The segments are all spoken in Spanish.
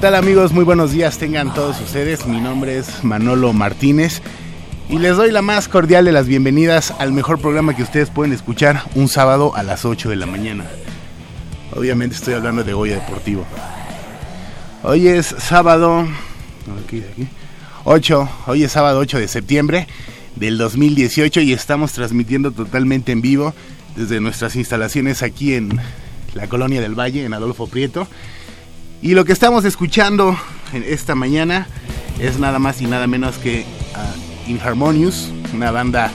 Tal amigos? Muy buenos días tengan todos ustedes. Mi nombre es Manolo Martínez y les doy la más cordial de las bienvenidas al mejor programa que ustedes pueden escuchar un sábado a las 8 de la mañana. Obviamente estoy hablando de Goya Deportivo. Hoy es sábado 8, hoy es sábado 8 de septiembre del 2018 y estamos transmitiendo totalmente en vivo desde nuestras instalaciones aquí en la colonia del Valle, en Adolfo Prieto. Y lo que estamos escuchando en esta mañana es nada más y nada menos que uh, Inharmonious, una banda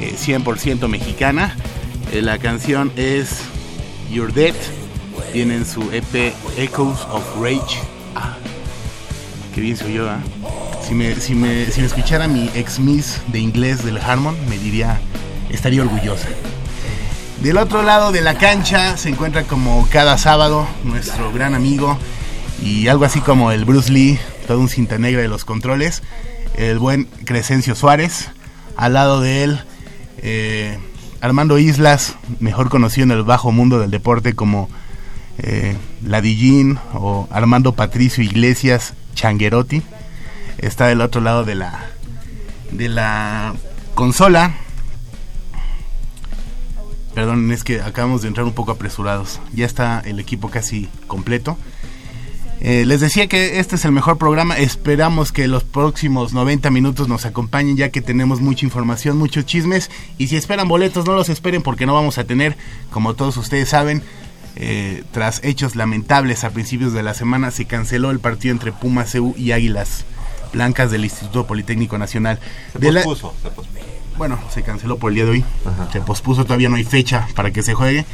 100% eh, mexicana. Eh, la canción es You're Dead. Tienen su EP Echoes of Rage. Ah, qué bien soy yo, ¿eh? Si me, si, me, si me escuchara mi ex miss de inglés del Harmon, me diría, estaría orgullosa. Del otro lado de la cancha se encuentra como cada sábado nuestro gran amigo y algo así como el Bruce Lee, todo un cinta negra de los controles, el buen Crescencio Suárez, al lado de él eh, Armando Islas, mejor conocido en el bajo mundo del deporte como eh, Ladillín o Armando Patricio Iglesias Changuerotti, está del otro lado de la, de la consola. Perdón, es que acabamos de entrar un poco apresurados. Ya está el equipo casi completo. Eh, les decía que este es el mejor programa. Esperamos que los próximos 90 minutos nos acompañen ya que tenemos mucha información, muchos chismes. Y si esperan boletos, no los esperen porque no vamos a tener, como todos ustedes saben, eh, tras hechos lamentables a principios de la semana, se canceló el partido entre Pumas CU y Águilas Blancas del Instituto Politécnico Nacional. Se pospuso, Bueno, se canceló por el día de hoy. Se pospuso, todavía no hay fecha para que se juegue.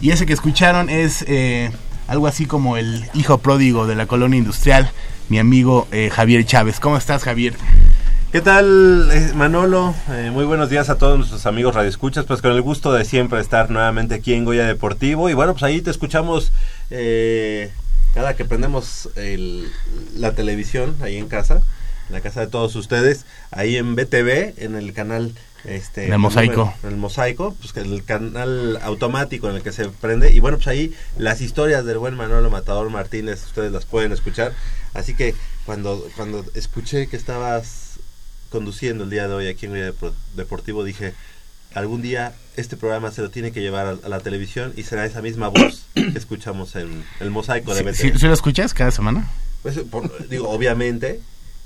Y ese que escucharon es... Eh, algo así como el hijo pródigo de la colonia industrial mi amigo eh, Javier Chávez. ¿Cómo estás, Javier? ¿Qué tal, eh, Manolo? Eh, muy buenos días a todos nuestros amigos radioescuchas, pues con el gusto de siempre estar nuevamente aquí en Goya Deportivo. Y bueno, pues ahí te escuchamos cada que prendemos la televisión ahí en casa, en la casa de todos ustedes, ahí en BTV, en el canal este, el mosaico. el mosaico, pues que el canal automático en el que se prende. Y bueno, pues ahí las historias del buen Manolo Matador Martínez, ustedes las pueden escuchar. Así que cuando, cuando escuché que estabas conduciendo el día de hoy aquí en el Deportivo, dije, algún día este programa se lo tiene que llevar a, la televisión y será esa misma voz que escuchamos en el mosaico de ¿Sí, ¿sí, lo escuchas cada semana? Pues, digo, obviamente,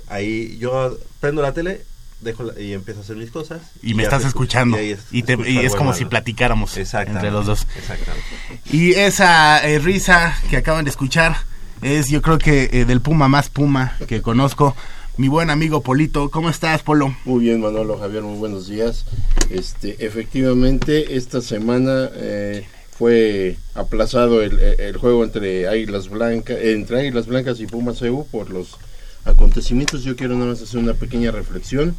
ahí yo prendo la tele, dejo y empiezo a hacer mis cosas. Y, me estás escuchando. Y, es, como si platicáramos entre los dos. Exactamente. Y esa eh, risa que acaban de escuchar es yo creo que eh, del Puma más Puma que conozco. Mi buen amigo Polito, ¿cómo estás, Polo? Muy bien, Manolo, Javier, muy buenos días. Este, efectivamente, esta semana eh, fue aplazado el, el, juego entre Águilas Blancas, entre Águilas Blancas y Pumas EU por los acontecimientos. Yo quiero nada más hacer una pequeña reflexión,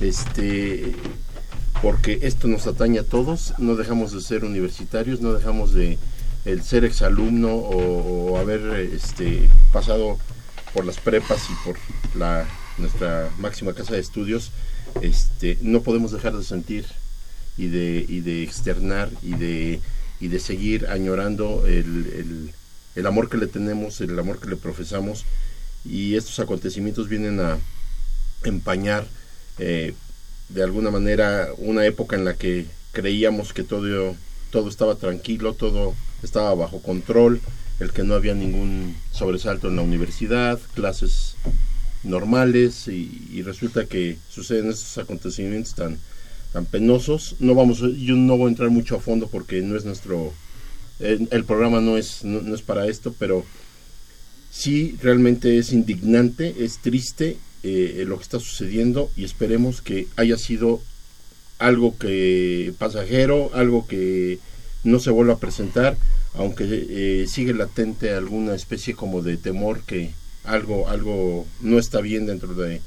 este, porque esto nos atañe a todos. No dejamos de ser universitarios, no dejamos de el ser exalumno o, o haber este, pasado por las prepas y por la nuestra máxima casa de estudios, este, no podemos dejar de sentir y de, y de externar y de, y de seguir añorando el, el, el amor que le tenemos, el amor que le profesamos y estos acontecimientos vienen a empañar eh, de alguna manera una época en la que creíamos que todo, todo estaba tranquilo, todo estaba bajo control, el que no había ningún sobresalto en la universidad, clases normales y, resulta que suceden estos acontecimientos tan, tan penosos. No vamos, yo no voy a entrar mucho a fondo porque no es nuestro, el, programa no es, no es para esto, pero sí realmente es indignante, es triste eh, lo que está sucediendo y esperemos que haya sido algo que pasajero, algo que no se vuelva a presentar, aunque eh, sigue latente alguna especie como de temor que algo, algo no está bien dentro de,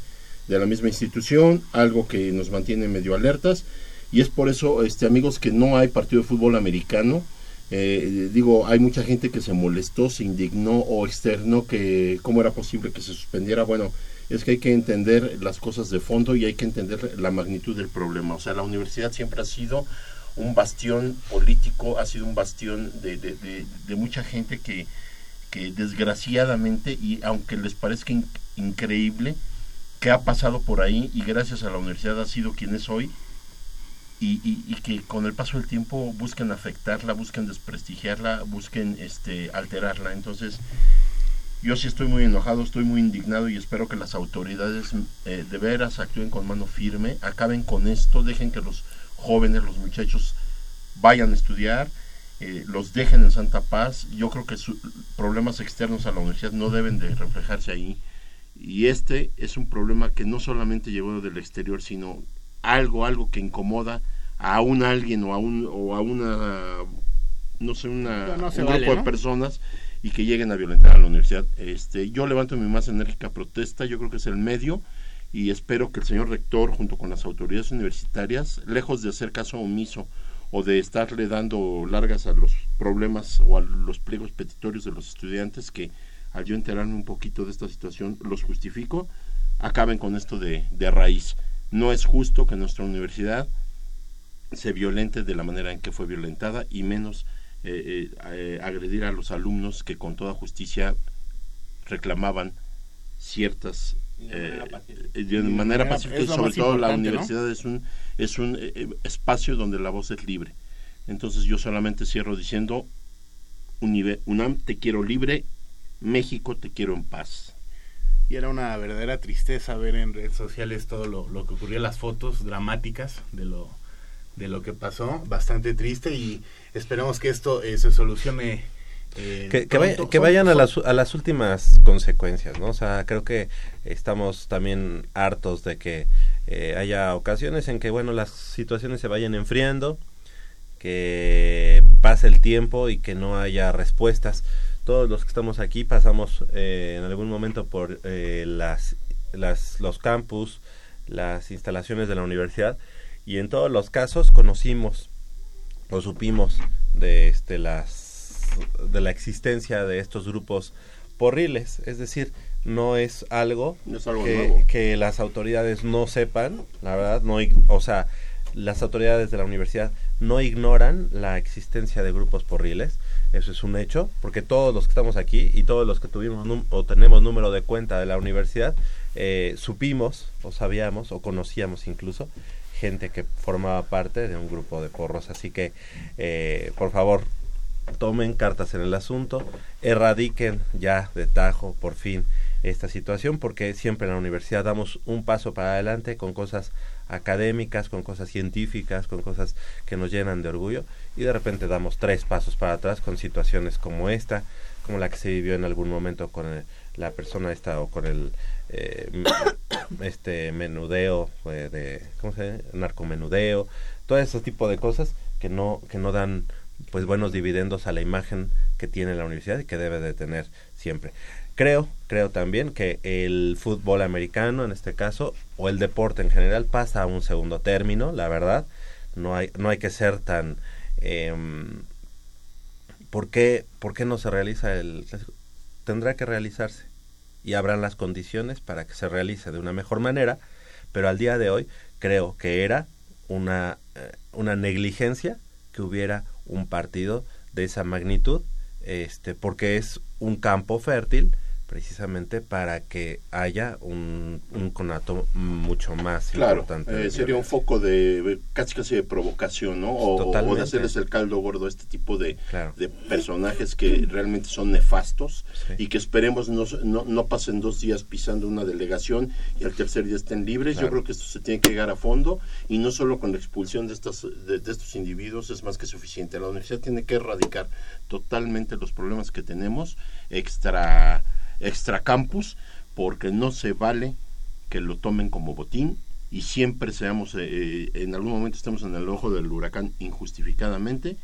de la misma institución, algo que nos mantiene medio alertas. Y es por eso, este amigos, que no hay partido de fútbol americano, eh, digo, hay mucha gente que se molestó, se indignó o externó que cómo era posible que se suspendiera. Bueno, es que hay que entender las cosas de fondo y hay que entender la magnitud del problema. O sea, la universidad siempre ha sido un bastión político, ha sido un bastión de, de, mucha gente que, que desgraciadamente, y aunque les parezca increíble, que ha pasado por ahí y gracias a la universidad ha sido quien es hoy y, que con el paso del tiempo busquen afectarla, busquen desprestigiarla, busquen este, alterarla. Entonces, yo sí estoy muy enojado, estoy muy indignado y espero que las autoridades eh, de veras actúen con mano firme, acaben con esto, dejen que los jóvenes, los muchachos vayan a estudiar, eh, los dejen en Santa Paz. Yo creo que problemas externos a la universidad no deben de reflejarse ahí. Y este es un problema que no solamente llegó del exterior, sino algo, algo que incomoda a un alguien o a un o a una no sé una un grupo de personas y que lleguen a violentar a la universidad. Este yo levanto mi más enérgica protesta yo creo que es el medio y espero que el señor rector junto con las autoridades universitarias lejos de hacer caso omiso o de estarle dando largas a los problemas o a los pliegos petitorios de los estudiantes que al yo enterarme un poquito de esta situación los justifico acaben con esto de, de raíz. No es justo que nuestra universidad se violente de la manera en que fue violentada y menos eh, eh, eh, agredir a los alumnos que con toda justicia reclamaban ciertas de manera pacífica, y sobre todo la universidad es un es un espacio donde la voz es libre. Entonces yo solamente cierro diciendo UNAM te quiero libre México te quiero en paz. Y era una verdadera tristeza ver en redes sociales todo lo, lo que ocurrió, las fotos dramáticas de lo, de lo que pasó, bastante triste y esperemos que esto eh, se solucione. Eh, que, que, vayan a las, a las últimas consecuencias, ¿no? O sea, creo que estamos también hartos de que eh, haya ocasiones en que, bueno, las situaciones se vayan enfriando, que pase el tiempo y que no haya respuestas todos los que estamos aquí pasamos eh, en algún momento por eh, las, las, los campus, las instalaciones de la universidad y en todos los casos conocimos o supimos de este las de la existencia de estos grupos porriles, es decir, no es algo, que, que, las autoridades no sepan, la verdad, no, o sea, las autoridades de la universidad no ignoran la existencia de grupos porriles, eso es un hecho, porque todos los que estamos aquí y todos los que tuvimos o tenemos número de cuenta de la universidad, eh, supimos o sabíamos o conocíamos incluso gente que formaba parte de un grupo de porros. Así que, eh, por favor, tomen cartas en el asunto, erradiquen ya de tajo, por fin, esta situación, porque siempre en la universidad damos un paso para adelante con cosas académicas, con cosas científicas, con cosas que nos llenan de orgullo, y de repente damos tres pasos para atrás con situaciones como esta, como la que se vivió en algún momento con la persona esta o con el eh, este menudeo eh, de cómo se llama? narcomenudeo todo ese tipo de cosas que no que no dan pues buenos dividendos a la imagen que tiene la universidad y que debe de tener siempre. Creo creo también que el fútbol americano en este caso o el deporte en general pasa a un segundo término la verdad. No hay no hay que ser tan eh, ¿por qué, ¿por qué no se realiza el tendrá que realizarse y habrán las condiciones para que se realice de una mejor manera, pero al día de hoy creo que era una, eh, una negligencia que hubiera un partido de esa magnitud, este, porque es un campo fértil precisamente para que haya un, un conato mucho más importante. Eh, sería un foco de casi casi de provocación, ¿no? O, de hacerles el caldo gordo a este tipo de, de personajes que realmente son nefastos y que esperemos no, no, pasen dos días pisando una delegación y al tercer día estén libres. Yo creo que esto se tiene que llegar a fondo y no solo con la expulsión de, estas, de, de estos individuos es más que suficiente. La universidad tiene que erradicar totalmente los problemas que tenemos extra extra campus, porque no se vale que lo tomen como botín y siempre seamos, eh, eh, en algún momento estemos en el ojo del huracán injustificadamente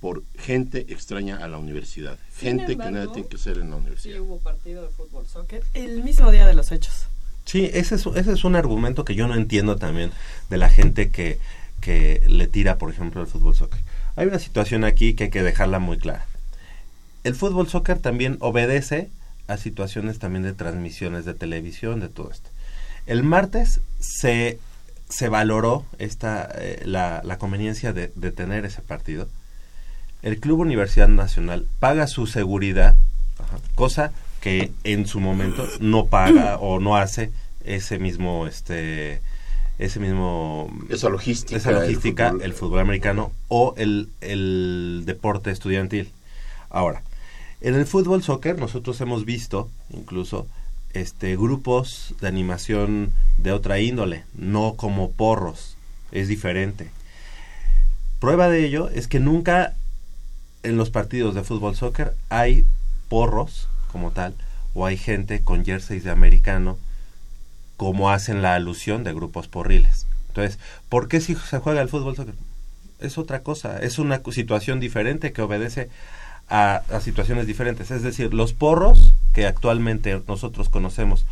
por gente extraña a la universidad, gente que nada tiene que ser en la universidad. Sí hubo partido de fútbol soccer el mismo día de los hechos. Sí, ese es, ese es un argumento que yo no entiendo también de la gente que, que le tira, por ejemplo, al fútbol soccer. Hay una situación aquí que hay que dejarla muy clara. El fútbol soccer también obedece a situaciones también de transmisiones de televisión, de todo esto. El martes se, se valoró esta, eh, la, la, conveniencia de, de, tener ese partido. El Club Universidad Nacional paga su seguridad, cosa que en su momento no paga o no hace ese mismo este ese mismo esa logística esa logística el fútbol, americano o el, el deporte estudiantil ahora en el fútbol soccer nosotros hemos visto incluso este grupos de animación de otra índole, no como porros, es diferente. Prueba de ello es que nunca en los partidos de fútbol soccer hay porros como tal o hay gente con jerseys de americano como hacen la alusión de grupos porriles. Entonces, ¿por qué si se juega el fútbol soccer? Es otra cosa, es una situación diferente que obedece a, situaciones diferentes. Es decir, los porros que actualmente nosotros conocemos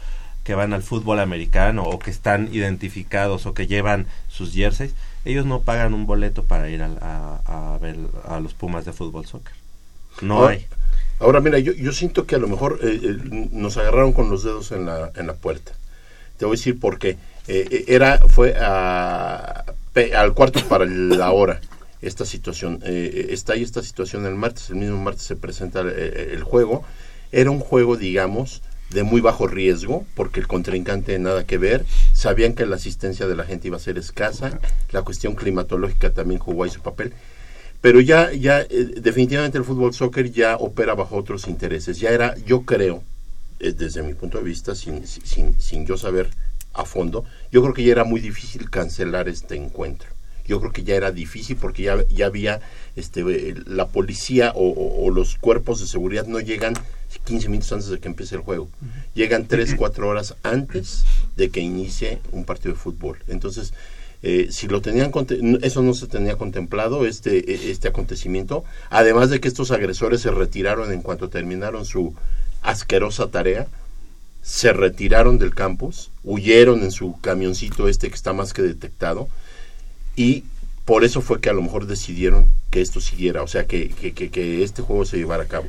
que van al fútbol americano o que están identificados o que llevan sus jerseys, ellos no pagan un boleto para ir a, a, ver a los Pumas de fútbol soccer. No ahora, hay. Ahora, mira, yo, yo siento que a lo mejor eh, eh, nos agarraron con los dedos en la, en la puerta. Te voy a decir por qué. Eh, era, fue a, al cuarto para la hora esta situación. Eh, eh, está ahí esta situación el martes, el mismo martes se presenta eh, el, juego. Era un juego, digamos, de muy bajo riesgo, porque el contrincante nada que ver. Sabían que la asistencia de la gente iba a ser escasa. La cuestión climatológica también jugó ahí su papel. Pero ya, ya definitivamente el fútbol soccer ya opera bajo otros intereses. Ya era, yo creo, desde mi punto de vista, sin, sin, sin yo saber a fondo, yo creo que ya era muy difícil cancelar este encuentro yo creo que ya era difícil porque ya, ya había este, la policía o, los cuerpos de seguridad no llegan 15 minutos antes de que empiece el juego. Llegan 3, 4 horas antes de que inicie un partido de fútbol. Entonces, Eh, si lo tenían eso no se tenía contemplado este e- este acontecimiento además de que estos agresores se retiraron en cuanto terminaron su asquerosa tarea se retiraron del campus huyeron en su camioncito este que está más que detectado y por eso fue que a lo mejor decidieron que esto siguiera, o sea, que, que, que- que este juego se llevara a cabo.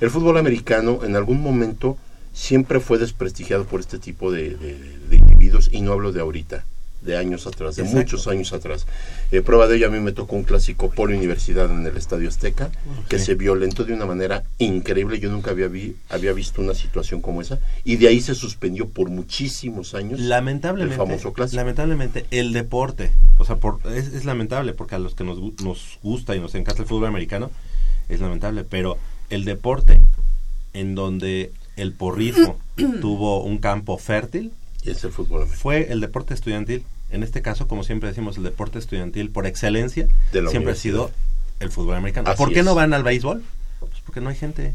El fútbol americano en algún momento siempre fue desprestigiado por este tipo de, de- de individuos, y no hablo de ahorita, de años atrás, de Exacto. muchos años atrás. Eh, prueba de ello, a mí me tocó un clásico Polo Universidad en el Estadio Azteca, que se violentó de una manera increíble. Yo nunca había, vi- había visto una situación como esa, y de ahí se suspendió por muchísimos años lamentablemente el famoso clásico. lamentablemente el deporte o sea por, es, es lamentable porque a los que nos, nos gusta y nos encanta el fútbol americano es lamentable pero el deporte en donde el porrismo tuvo un campo fértil es el fútbol americano. fue el deporte estudiantil en este caso como siempre decimos el deporte estudiantil por excelencia siempre ha sido el fútbol americano Así ¿por qué es. no van al béisbol? pues porque no hay gente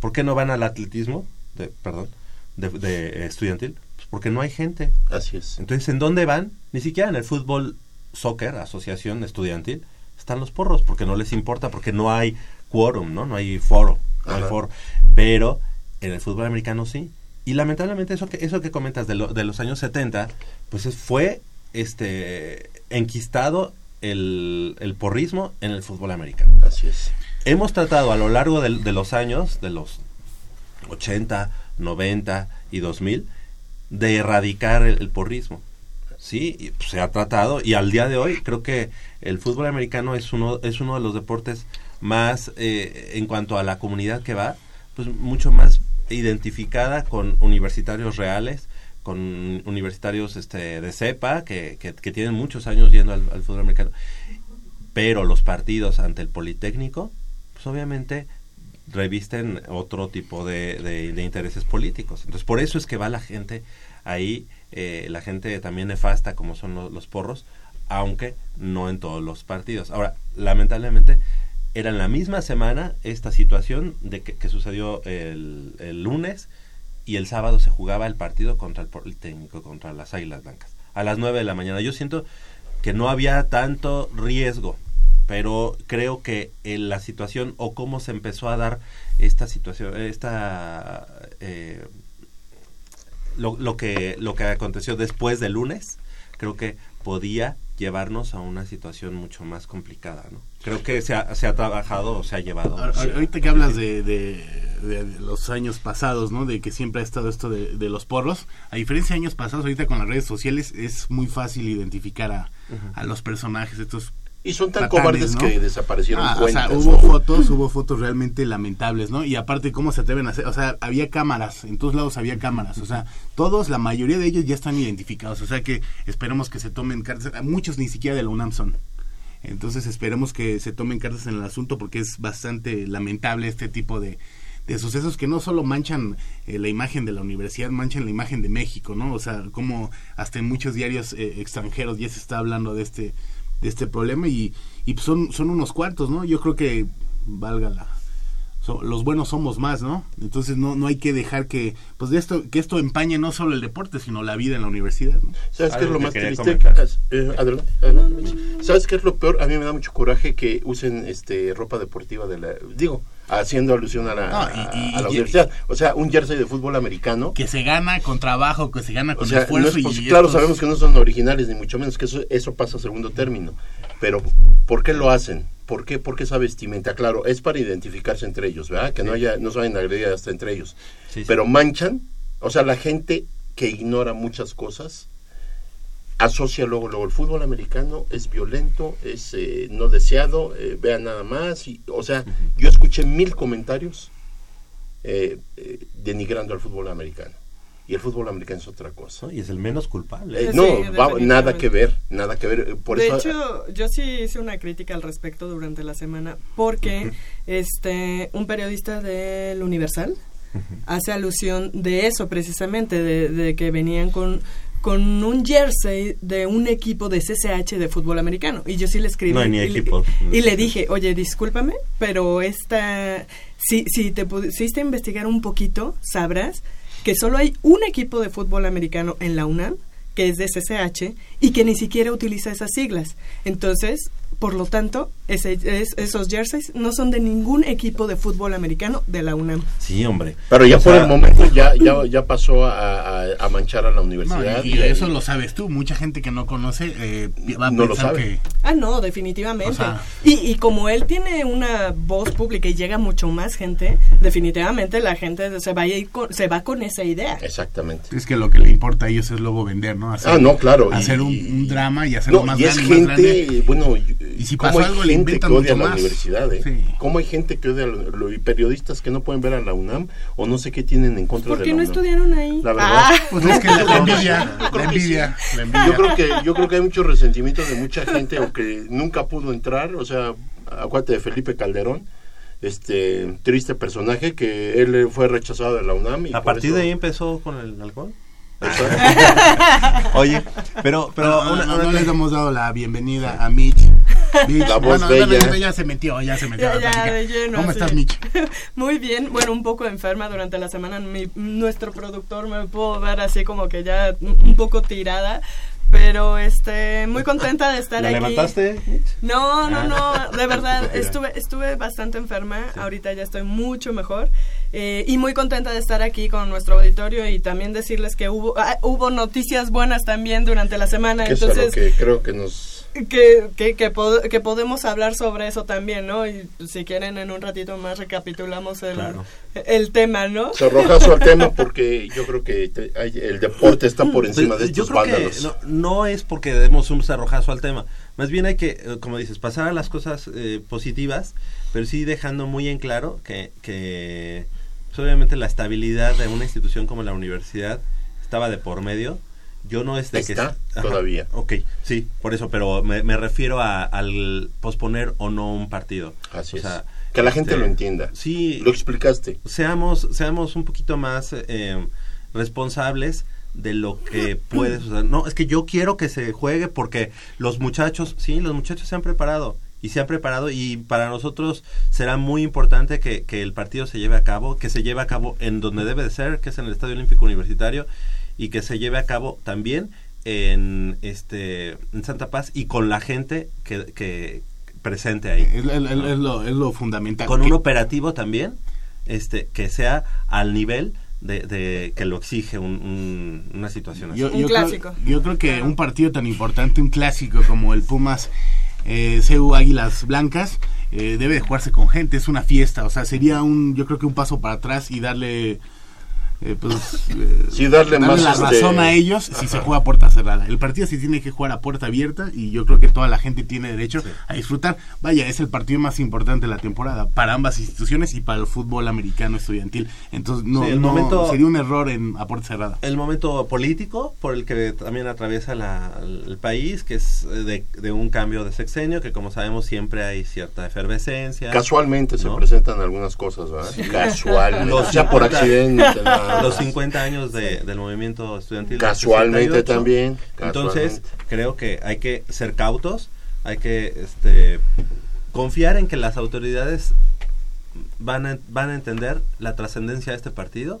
¿por qué no van al atletismo? De, perdón de, de estudiantil pues porque no hay gente Así es. entonces, ¿en dónde van? Ni siquiera en el fútbol soccer, asociación estudiantil, están los porros, porque no les importa, porque no hay quórum, ¿no? No hay foro, no hay foro. Pero en el fútbol americano sí. Y lamentablemente eso que, eso que comentas de, lo- de los años 70, pues es- fue este enquistado el, el porrismo en el fútbol americano. Así es. Hemos tratado a lo largo de, los años, de los 80, 90 y 2000, de erradicar el, el porrismo. Sí, y, pues, se ha tratado y al día de hoy creo que el fútbol americano es uno, es uno de los deportes más, eh, en cuanto a la comunidad que va, pues mucho más identificada con universitarios reales, con universitarios este, de cepa, que, que, tienen muchos años yendo al, fútbol americano. Pero los partidos ante el Politécnico, pues obviamente revisten otro tipo de, de- intereses políticos. Entonces, por eso es que va la gente ahí, eh, la gente también nefasta como son lo- los porros, aunque no en todos los partidos. Ahora, lamentablemente, era en la misma semana esta situación de que, que sucedió el, el lunes y el sábado se jugaba el partido contra el Politécnico, contra las Águilas Blancas, a las 9 de la mañana. Yo siento que no había tanto riesgo, pero creo que eh, la situación o cómo se empezó a dar esta situación, esta eh, lo, lo que lo que aconteció después del lunes, creo que podía llevarnos a una situación mucho más complicada, ¿no? Creo que se ha, se ha trabajado o se ha llevado. Ahor- ahor- Ahorita que hablas de, de- de- de los años pasados, ¿no? De que siempre ha estado esto de, de los porros. A diferencia de años pasados, ahorita con las redes sociales es muy fácil identificar a, a los personajes, estos Y son tan cobardes ¿no? que desaparecieron Ah, o sea, hubo ¿no? fotos, hubo fotos realmente lamentables, ¿no? Y aparte, ¿cómo se atreven a hacer? O sea, había cámaras, en todos lados había cámaras, o sea, todos, la mayoría de ellos ya están identificados, o sea que esperemos que se tomen cartas, muchos ni siquiera de la UNAM son. Entonces esperemos que se tomen cartas en el asunto porque es bastante lamentable este tipo de, de sucesos que no solo manchan eh, la imagen de la universidad, manchan la imagen de México, ¿no? O sea, como hasta en muchos diarios eh, extranjeros ya se está hablando de este de este problema y, y son, son unos cuantos, ¿no? Yo creo que valga la so- los buenos somos más, ¿no? Entonces no no hay que dejar que pues de esto que esto empañe no solo el deporte, sino la vida en la universidad, ¿no? ¿Sabes qué es lo más triste? comentar. Eh, adelante, adelante. ¿Sabes qué es lo peor? A mí me da mucho coraje que usen este ropa deportiva de la... Digo, haciendo alusión a la, No, y- y- a la y- universidad. O sea, un jersey de fútbol americano. Que se gana con trabajo, que se gana O con sea, no esfuerzo es y claro, estos- sabemos que no son originales, ni mucho menos, que eso, eso pasa a segundo término. Pero, ¿por qué lo hacen? ¿Por qué, ¿Por qué esa vestimenta? Claro, es para identificarse entre ellos, ¿verdad? Que no haya, no se vayan a agredir hasta entre ellos. Sí. Pero manchan, o sea, la gente que ignora muchas cosas asocia luego, luego el fútbol americano es violento, es eh, no deseado, eh, vean nada más. Y, o sea, yo escuché mil comentarios eh, eh, denigrando al fútbol americano. Y el fútbol americano es otra cosa. ¿no? Y es el menos culpable. Eh, Sí, no, va- nada que ver, nada que ver. eh, Por de eso, hecho, yo sí hice una crítica al respecto durante la semana porque este un periodista del Universal hace alusión de eso precisamente, de, de que venían con con un jersey de un equipo de CCH de fútbol americano. Y yo sí le escribí. No hay ni y le- equipos. Y, le dije, oye, discúlpame, pero esta... Si, si te pusiste a investigar un poquito, sabrás que solo hay un equipo de fútbol americano en la UNAM que es de CCH y que ni siquiera utiliza esas siglas. Entonces, por lo tanto, ese, es- esos jerseys no son de ningún equipo de fútbol americano de la UNAM. Sí, hombre. Pero ya O por sea, el momento ya, ya, ya pasó a, a- a manchar a la No, universidad. y, y eso lo sabes tú. Mucha gente que no conoce eh, va a No lo sabe. que... Ah, no, definitivamente. O sea- y, y como él tiene una voz pública y llega mucho más gente, definitivamente la gente se va a ir con, se va con esa idea. Exactamente. Es que lo que le importa a ellos es luego vender, ¿no? Hacer, Ah, no, claro. y- Hacer un, un drama y hacerlo No, más y es grande y más grande. bueno, Y si ¿cómo pasó algo, le gente inventan que odia mucho la más. universidad, ¿eh? Sí. ¿Cómo hay gente que odia, la- lo- y periodistas que no pueden ver a la UNAM o no sé qué tienen en contra ¿Por de qué la no UNAM? estudiaron ahí? La verdad. Ah. Pues es que la, la envidia, la envidia, la envidia. Yo creo que yo creo que hay mucho resentimiento de mucha gente o que nunca pudo entrar, o sea, acuérdate de Felipe Calderón, este triste personaje que él fue rechazado de la UNAM y A partir eso- de ahí empezó con el alcohol. Oye, pero, pero no, no, una- no, una- no les hemos dado la bienvenida a Mitch. Mitch, La voz bueno, bella. bueno, ya se metió, ya se metió. Ya, la ya, de lleno, ¿Cómo así. estás, Mitch? Muy bien, bueno, un poco enferma durante la semana. Mi- nuestro productor me pudo ver así como que ya un poco tirada, pero este, muy contenta de estar ¿La aquí. levantaste? No, no, Ah. no, de verdad, estuve, estuve bastante enferma, ahorita ya estoy mucho mejor eh, y muy contenta de estar aquí con nuestro auditorio y también decirles que hubo, ah, hubo noticias buenas también durante la semana, que es a lo entonces que creo que nos que, que, que, pod- que podemos hablar sobre eso también, ¿no? Y si quieren en un ratito más recapitulamos el, Claro. el tema, ¿no? cerrojazo al tema porque yo creo que te- hay- el deporte está por encima de Pues, yo estos creo vándalos. que no, no es porque demos un cerrojazo al tema. Más bien hay que, eh, como dices, pasar a las cosas eh, positivas, pero sí dejando muy en claro que, que pues, obviamente la estabilidad de una institución como la universidad estaba de por medio. Yo no es de que... Está Ajá, todavía. Ok, sí, por eso, pero me, me refiero a- al posponer o no un partido. Así O es. sea, que la gente este, lo entienda. Sí, Lo explicaste. seamos, seamos un poquito más eh, responsables de lo que puede suceder. No, es que yo quiero que se juegue porque los muchachos, sí, los muchachos se han preparado y se han preparado y para nosotros será muy importante que, que el partido se lleve a cabo, que se lleve a cabo en donde debe de ser, que es en el Estadio Olímpico Universitario y que se lleve a cabo también en este en Santa Paz y con la gente que, que presente ahí Es, es- es- es lo, es lo fundamental. con Que- un operativo también este que sea al nivel de, de que lo exige un- un- una situación así. Yo, Un yo clásico. Creo, yo creo que un partido tan importante, un clásico como el Pumas eh, CU Águilas Blancas, eh, debe de jugarse con gente, es una fiesta, o sea, sería un, yo creo que un paso para atrás y darle, eh, pues, eh, Sí, darle más, la este, razón a ellos si se juega a puerta cerrada. El partido se tiene que jugar a puerta abierta y yo creo que toda la gente tiene derecho a disfrutar. Vaya, es el partido más importante de la temporada para ambas instituciones y para el fútbol americano estudiantil. Entonces, no, Sí, el no- momento- sería un error en a puerta cerrada. el momento político por el que también atraviesa la- el país, que es eh, de, de un cambio de sexenio, que como sabemos siempre hay cierta efervescencia. Casualmente se ¿no? presentan algunas cosas, ¿verdad? Casualmente. Los ya por 50 accidente. Los más. 50 años de- del movimiento estudiantil. Casualmente 68. también. Entonces, casualmente. creo que hay que ser cautos, hay que este, confiar en que las autoridades van a, van a entender la trascendencia de este partido,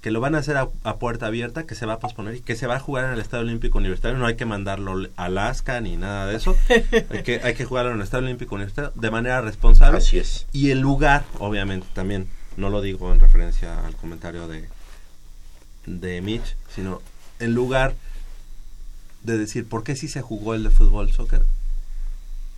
que lo van a hacer a, a puerta abierta, que se va a posponer y que se va a jugar en el Estadio Olímpico Universitario. No hay que mandarlo a Alaska ni nada de eso. hay, que, hay que jugarlo en el Estadio Olímpico Universitario de manera responsable. Así es. Y el lugar, obviamente, también, no lo digo en referencia al comentario de, de Mitch, sino en lugar de decir por qué sí se jugó el de fútbol soccer,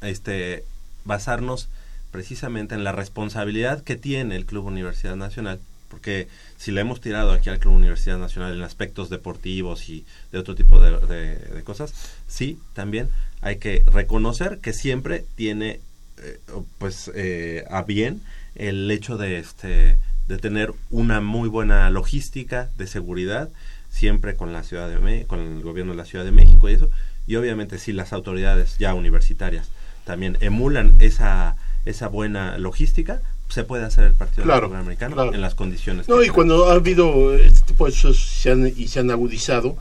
este, basarnos precisamente en la responsabilidad que tiene el Club Universidad Nacional, porque si le hemos tirado aquí al Club Universidad Nacional en aspectos deportivos y de otro tipo de, cosas, sí, también hay que reconocer que siempre tiene eh, pues eh, a bien el hecho de este de tener una muy buena logística de seguridad siempre con la ciudad de Me- con el gobierno de la Ciudad de México y eso y obviamente si las autoridades ya universitarias también emulan esa esa buena logística se puede hacer el partido Claro, americano claro. en las condiciones No, que y cuando ha habido este tipo de cosas se han- y se han agudizado,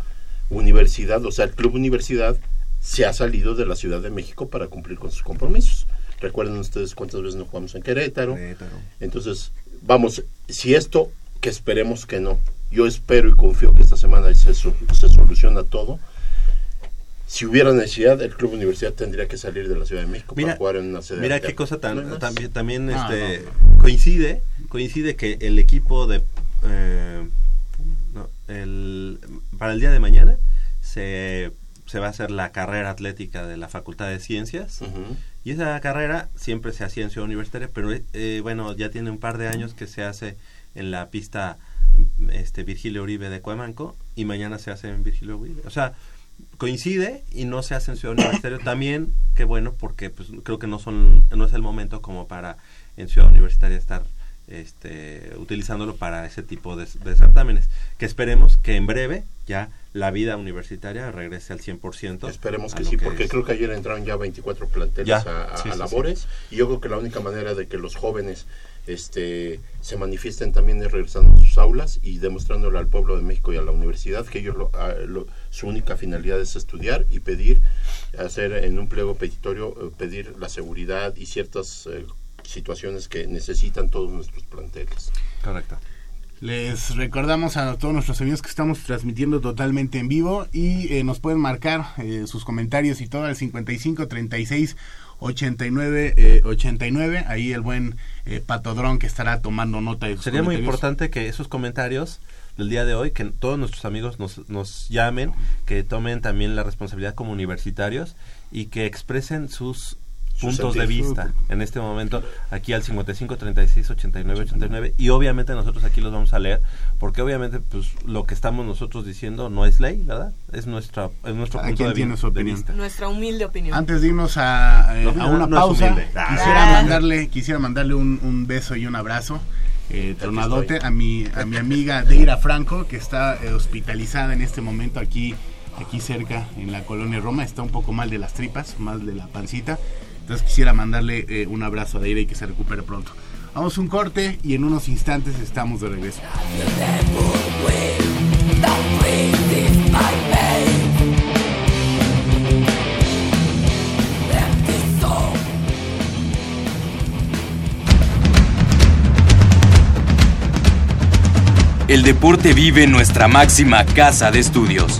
universidad, o sea, el club universidad se ha salido de la Ciudad de México para cumplir con sus compromisos. Recuerden ustedes cuántas veces no jugamos en Querétaro. Querétaro. Entonces, vamos, si esto, que esperemos que no, yo espero y confío que esta semana se, se soluciona todo, si hubiera necesidad, el Club Universidad tendría que salir de la Ciudad de México Mira, para jugar en una sede. Mira qué cosa tan, también, también No, este, coincide, coincide que el equipo de eh, no, el, para el día de mañana se, se va a hacer la carrera atlética de la Facultad de Ciencias y esa carrera siempre se hacía en Ciudad Universitaria, pero eh, bueno, ya tiene un par de años que se hace en la pista este Virgilio Uribe de Cuemanco y mañana se hace en Virgilio Uribe. O sea, coincide y no se hace en Ciudad Universitaria también, qué bueno, porque pues creo que no son no es el momento como para en Ciudad Universitaria estar este, utilizándolo para ese tipo de, de certámenes. Que esperemos que en breve ya la vida universitaria regrese al 100%. Esperemos que sí, porque es. creo que ayer entraron ya 24 planteles Ya, a, a- sí, a sí, labores y yo creo que la única manera de que los jóvenes este, se manifiesten también es regresando a sus aulas y demostrándole al pueblo de México y a la universidad que ellos lo- a- lo- su única finalidad es estudiar y pedir, hacer en un pliego petitorio, eh, pedir la seguridad y ciertas eh, situaciones que necesitan todos nuestros planteles. Correcto. Les recordamos a todos nuestros amigos que estamos transmitiendo totalmente en vivo y eh, nos pueden marcar eh, sus comentarios y todo al 55 36 89 eh, 89. Ahí el buen eh, Patodrón que estará tomando nota de sus Sería muy importante que esos comentarios del día de hoy, que todos nuestros amigos nos, nos llamen, que tomen también la responsabilidad como universitarios y que expresen Sus puntos de vista en este momento aquí al 55 36 89 89 y obviamente nosotros aquí los vamos a leer porque obviamente pues lo que estamos nosotros diciendo no es ley verdad es nuestra es nuestro punto de, tiene vi- su de opinión. vista Nuestra humilde opinión. Antes de irnos a, eh, No, a una no pausa, humilde. quisiera Ah. mandarle, quisiera mandarle un, un beso y un abrazo eh, tronadote a mi, a mi amiga Deira Franco, que está eh, hospitalizada en este momento aquí, aquí cerca en la colonia Roma. Está un poco mal de las tripas, mal de la pancita. Entonces quisiera mandarle eh, un abrazo a Deira y que se recupere pronto. Vamos a un corte y en unos instantes estamos de regreso. El deporte vive en nuestra máxima casa de estudios.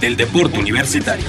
del deporte universitario.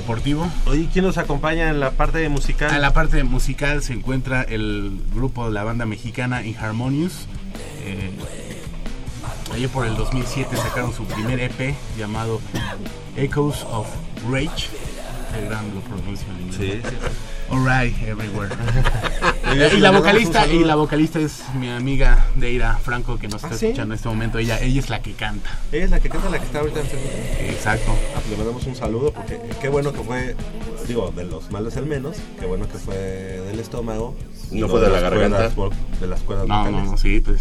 Deportivo. Oye, ¿quién nos acompaña en la parte musical? En la parte musical se encuentra el grupo de la banda mexicana Inharmonious. Eh, por el 2007 sacaron su primer EP llamado Echoes of Rage. Qué gran lo pronuncio en inglés. Sí. Alright, everywhere. Y la vocalista y la vocalista es mi amiga Deira Franco que nos está ¿Ah, sí? escuchando en este momento. Ella, ella es la que canta. Ella es la que canta, la que está ahorita en. Exacto. Ah, pues le mandamos un saludo porque qué bueno que fue, digo, de los males el menos, qué bueno que fue del estómago. No fue de la garganta. cuerdas de las cuerdas No, vocales. no, no, sí, pues.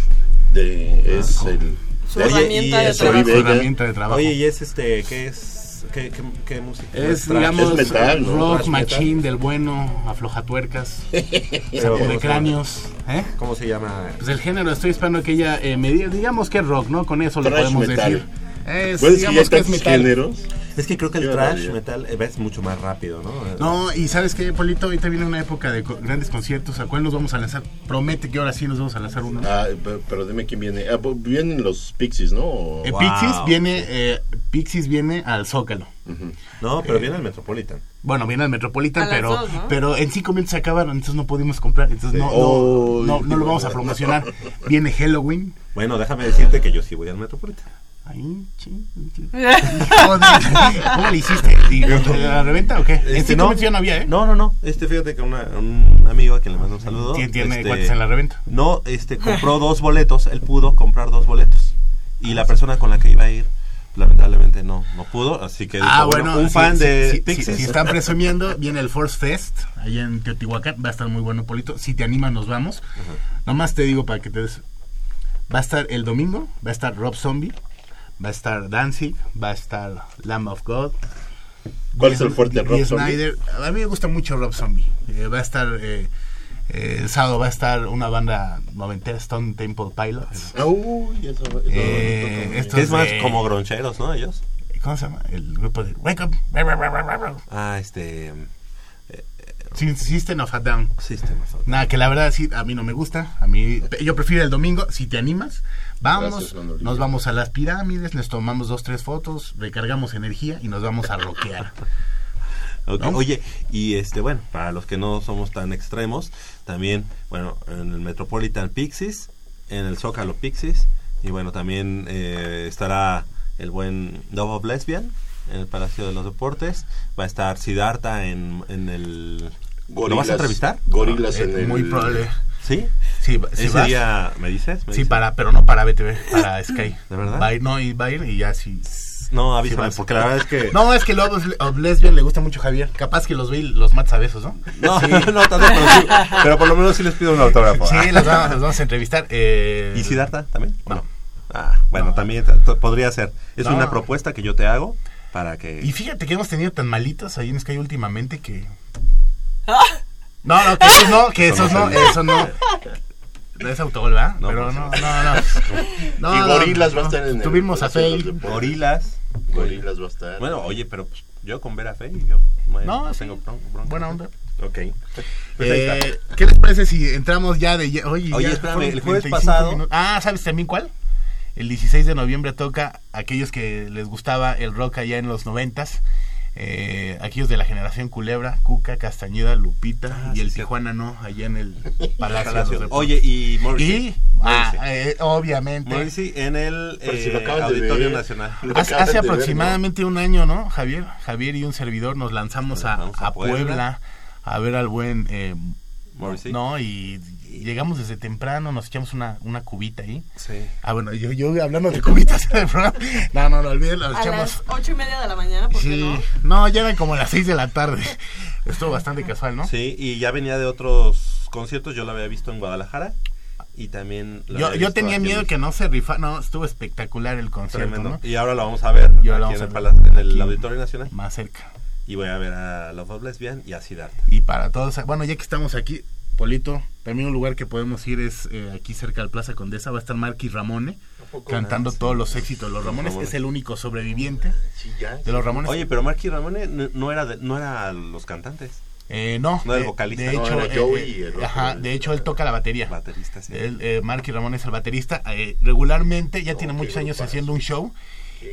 De, es Ah, el... Su Oye, herramienta y de Su herramienta de trabajo. Oye, y es este, ¿qué es? ¿Qué, qué, qué música? Es, digamos, Es metal, ¿no? rock machine del bueno, aflojatuercas, Pero, saco ¿cómo de cráneos. ¿eh? ¿Cómo se llama? Pues el género, estoy esperando que ella eh, me diga, digamos que es rock, ¿no? Con eso lo podemos metal. decir. Es, Bueno, es que ya hay digamos que es metal. géneros. Es que creo que el trash metal eh, es mucho más rápido, ¿no? No, y sabes qué, Polito, ahorita viene una época de co- grandes conciertos. ¿A cuál nos vamos a lanzar? Promete que ahora sí nos vamos a lanzar uno. Ah, pe- pero dime quién viene. Ah, vienen los Pixies, ¿no? Eh, wow. Pixies viene, eh, Pixies viene al Zócalo. No, pero viene el Metropolitan. Bueno, viene al Metropolitan, pero, dos, ¿no? pero en cinco minutos se acabaron, entonces no pudimos comprar. Entonces no, no, Oh, no, no lo vamos a promocionar. Viene Halloween. Bueno, déjame decirte que yo sí voy al Metropolitan. Ay, ching, ching. ¿Cómo le hiciste? ¿Y ¿La reventa o qué? en Este, cinco minutos ya no había, ¿eh? No, no, no. Este, fíjate que una- un amigo a quien le mando un saludo. ¿Quién tiene este, cuates en la reventa? No, este, compró dos boletos. Él pudo comprar dos boletos. Y la persona con la que iba a ir, lamentablemente no, no pudo. Así que, dijo, Ah, bueno, un sí, fan sí, de sí, sí, Pixies. Si están presumiendo, viene el Force Fest allá en Teotihuacán. Va a estar muy bueno, Polito. Si te animas, nos vamos. Nomás te digo para que te des. Va a estar el domingo, va a estar Rob Zombie, va a estar Danzig, va a estar Lamb of God. ¿Cuál es el fuerte de Rob Zombie? A mí me gusta mucho Rob Zombie. Eh, va a estar. eh, eh, el sábado va a estar una banda noventera, Stone Temple Pilots. Ah, uy, eso, eso Eh, esto es más de- como groncheros, ¿no? Ellos. ¿Cómo se llama? El grupo de Wake Up. Ah, este. System of a Down. System of a- Nada, que la verdad sí, a mí no me gusta. A mí, yo prefiero el domingo. Si te animas, vamos, Gracias, nos vamos a las pirámides, nos tomamos dos, tres fotos, recargamos energía y nos vamos a rockear. ¿No? Oye, y este, bueno, para los que no somos tan extremos, también, bueno, en el Metropolitan Pixies, en el Zócalo Pixies, y bueno, también eh, estará el buen Dove of Lesbian en el Palacio de los Deportes, va a estar Siddhartha en, en el... ¿Lo vas a entrevistar? Gorilas Eh, en el... Muy probable. ¿Sí? Sí, sí, Ese vas. día, ¿me dices? ¿Me Sí, dices? para, pero no para BTV, para Sky. ¿De verdad? Va a ir, no, y va a ir y ya sí. No, avísame, vas. porque la verdad es que... No, es que Love of Lesbian le gusta mucho a Javier. Capaz que los ve y los matas a besos, ¿no? No, no tanto, pero, sí, pero por lo menos sí les pido un autógrafo. Sí, los vamos, los vamos a entrevistar. Eh, ¿Y Siddhartha también? ¿O No. Ah, bueno, No. también podría ser. Es No. una propuesta que yo te hago para que... Y fíjate que hemos tenido tan malitos ahí en Sky últimamente que. No, no, que esos no, que esos no, eso no. No es autogol, ¿verdad? No, Pero pues, no, no, no. no. Y no, Gorilas va a estar en el... Tuvimos a. Deportes. Gorilas. Gorilas va a estar. Bueno, oye, pero pues, yo con ver a Faye, yo no, No, no sí. tengo bron- bronca. Buena onda. Ok. Pues. Eh, ¿Qué les parece si entramos ya de. Oye, Oye, ya espérame, el jueves 35 pasado- minutos. Ah, ¿sabes también cuál? El 16 de noviembre toca a aquellos que les gustaba el rock allá en los noventas. Eh, aquellos de la generación Culebra, Cuca, Castañeda, Lupita Ah, y sí, el. Tijuana no, allá en el Palacio. Palacio. Oye, y Morrissey. Ah, eh, obviamente Morrissey en el si eh, Auditorio ver. Nacional. Hace, acaban hace de ver, aproximadamente un año, ¿no, Javier? Javier y un servidor nos lanzamos a, Nos a a Puebla. Puebla. a ver al buen eh, Morrissey. No, y, y llegamos desde temprano, nos echamos una, una cubita ahí. Sí. Ah, bueno, yo, yo hablando de cubitas en el programa. No, no, no, olviden, nos A echamos. las ocho y media de la mañana, ¿por qué Sí, no? no, ya eran como las seis de la tarde. Estuvo bastante casual, ¿no? Sí, y ya venía de otros conciertos, yo lo había visto en Guadalajara y también... Yo, yo tenía miedo que no se rifa, no, estuvo espectacular el concierto, Tremendo. ¿no? Y ahora lo vamos a ver Y ahora aquí vamos en a el, Palacio- en el. Auditorio Nacional. Más cerca. Y voy a ver a Love of Lesbian y a Siddhartha. Y para todos, bueno, ya que estamos aquí, Polito, también un lugar que podemos ir es eh, aquí cerca del Plaza Condesa, va a estar Marky Ramone cantando todos los éxitos de los Ramones, Ramones. es el único sobreviviente Sí, ya. de los Ramones. Oye, pero Marky Ramone no, no era de- no era los cantantes, Eh, no, No, el eh, vocalista. De No, hecho, era eh, Joey eh, y el otro, ajá, el- de hecho él toca la batería. bateristas. sí. Él, eh, Marky Ramón es el baterista. eh, regularmente ya tiene muchos años haciendo un show.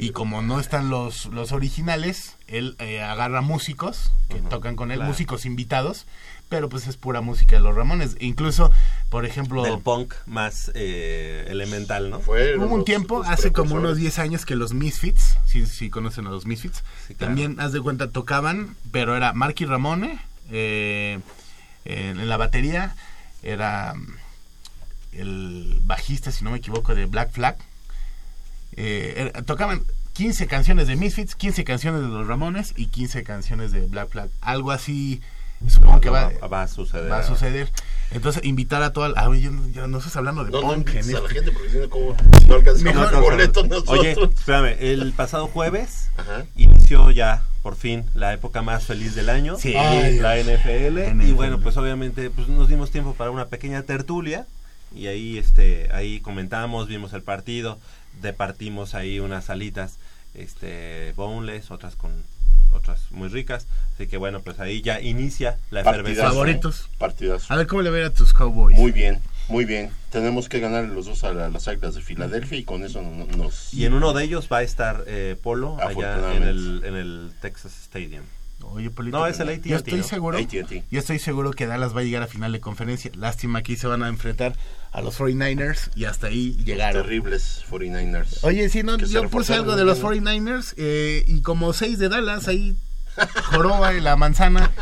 Y como no están los, los originales, él eh, agarra músicos que tocan con él, claro. músicos invitados. Pero pues es pura música de los Ramones. Incluso, por ejemplo, Del punk más eh, elemental, ¿no? Fue Hubo un los- tiempo, los hace como unos 10 años, que los Misfits, si sí, conocen a los Misfits, Sí, claro. también, haz de cuenta, tocaban, pero era Marky Ramone, eh, en, la batería era mm, el bajista, si no me equivoco, de Black Flag. Eh, tocaban 15 canciones de Misfits, 15 canciones de los Ramones y 15 canciones de Black Flag. Algo así, supongo que va, va a suceder. va a suceder. Entonces, invitar a toda la... Ah, oye, yo no- no estás hablando de No, no punk. a la este- gente porque si no, ¿cómo no alcanzamos el boleto nosotros? Oye, espérame, el pasado jueves Ajá. inició ya por fin la época más feliz del año, Sí. la NFL, y bueno, pues obviamente pues nos dimos tiempo para una pequeña tertulia y ahí este ahí comentamos, vimos el partido, departimos ahí unas alitas este boneless, otras con otras muy ricas. Así que bueno, pues ahí ya inicia la efervescencia. Favoritos. Partidazo. A ver cómo le ver a tus Cowboys. Muy bien, muy bien. Tenemos que ganar los dos a la- las Águilas de Filadelfia y con eso no- no- nos... Y en uno de ellos va a estar eh, Polo allá en el, en el Texas Stadium. Oye, Polito, No, es el AT&T, Yo estoy ¿no? seguro. AT&T. Yo estoy seguro que Dallas va a llegar a final de conferencia. Lástima que ahí se van a enfrentar a los 49ers y hasta ahí llegaron. Terribles 49ers. Oye, sí, no, yo puse algo de los bien, 49ers eh, y como seis de Dallas, ahí joroba y la manzana.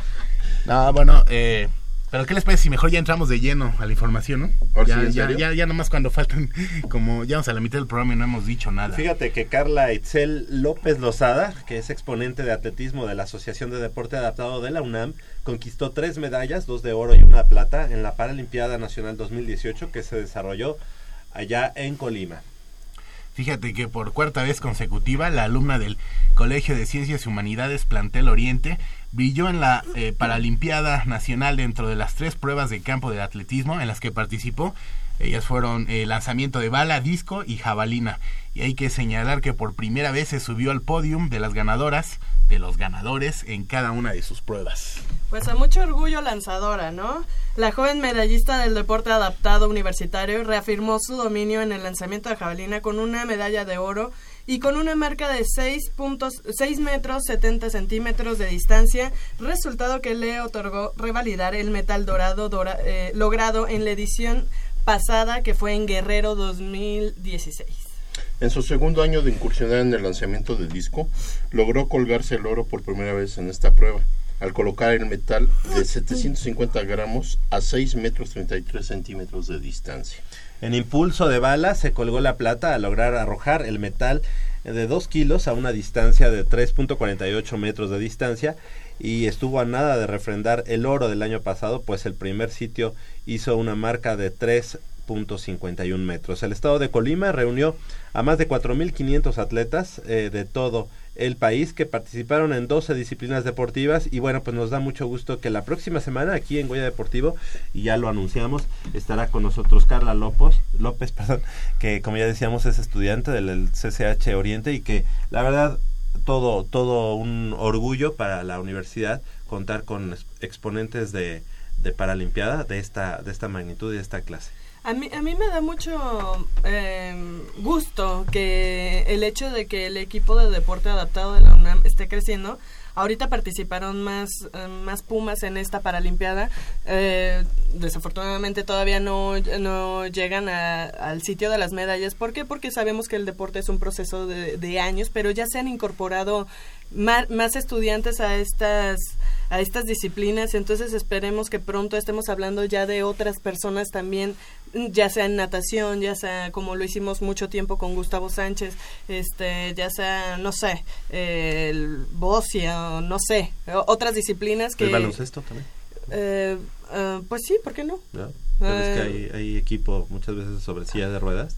No, bueno, eh, pero ¿qué les parece si mejor ya entramos de lleno a la información, no? ¿Ahora Ya, sí, en ya, serio? ya, ya nomás cuando faltan, como ya vamos a la mitad del programa y no hemos dicho nada. Fíjate que Carla Itzel López Lozada, que es exponente de atletismo de la Asociación de Deporte Adaptado de la UNAM, conquistó tres medallas, dos de oro y una de plata, en la Paralimpiada Nacional 2018 que se desarrolló allá en Colima. Fíjate que por cuarta vez consecutiva, la alumna del Colegio de Ciencias y Humanidades Plantel Oriente brilló en la eh, Paralimpiada Nacional dentro de las tres pruebas de campo de atletismo en las que participó. Ellas fueron eh, lanzamiento de bala, disco y jabalina. Y hay que señalar que por primera vez se subió al podium de las ganadoras, de los ganadores en cada una de sus pruebas. Pues a mucho orgullo lanzadora, ¿no? La joven medallista del deporte adaptado universitario reafirmó su dominio en el lanzamiento de jabalina con una medalla de oro y con una marca de 6, puntos, 6 metros 70 centímetros de distancia, resultado que le otorgó revalidar el metal dorado dora- eh, logrado en la edición pasada que fue en Guerrero 2016. En su segundo año de incursionar en el lanzamiento de disco, logró colgarse el oro por primera vez en esta prueba, al colocar el metal de 750 gramos a 6 metros 33 centímetros de distancia. En impulso de bala se colgó la plata al lograr arrojar el metal de 2 kilos a una distancia de 3.48 metros de distancia y estuvo a nada de refrendar el oro del año pasado, pues el primer sitio hizo una marca de 3.51 metros. El estado de Colima reunió a más de 4.500 atletas eh, de todo el país que participaron en 12 disciplinas deportivas y bueno pues nos da mucho gusto que la próxima semana aquí en Goya Deportivo y ya lo anunciamos estará con nosotros Carla López López que como ya decíamos es estudiante del CCH Oriente y que la verdad todo todo un orgullo para la universidad contar con ex- exponentes de de Paralimpiada de esta de esta magnitud y de esta clase A mí, a mí me da mucho eh, gusto que el hecho de que el equipo de deporte adaptado de la UNAM esté creciendo. Ahorita participaron más, eh, más Pumas en esta Paralimpiada. Eh, desafortunadamente todavía no, no llegan a- al sitio de las medallas. ¿Por qué? Porque sabemos que el deporte es un proceso de años, pero ya se han incorporado ma- más estudiantes a estas a estas disciplinas, entonces esperemos que pronto estemos hablando ya de otras personas también, ya sea en natación, ya sea como lo hicimos mucho tiempo con Gustavo Sánchez, este, ya sea, no sé, eh, el bocia, no sé, otras disciplinas que... el baloncesto también eh, eh, pues sí, ¿por qué no? ¿no? Sabes que Eh, hay, hay equipo muchas veces sobre silla de ruedas,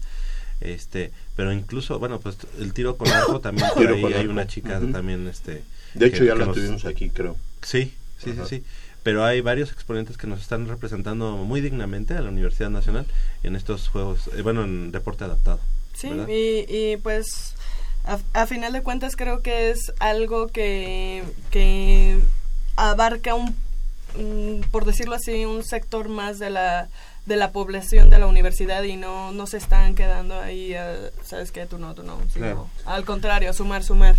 este, pero incluso, bueno, pues el tiro con arco también por ahí con hay arco. una chica también, este. De hecho, que- ya que la nos- tuvimos aquí, creo. Sí, sí, Ajá. sí, sí. Pero hay varios exponentes que nos están representando muy dignamente a la Universidad Nacional en estos juegos, eh, bueno, en deporte adaptado. Sí, y, y pues a, a final de cuentas creo que es algo que, que abarca un, por decirlo así, un sector más de la de la población de la universidad y no, no se están quedando ahí, eh, sabes que tú no, tú no, sino Claro. al contrario, sumar, sumar.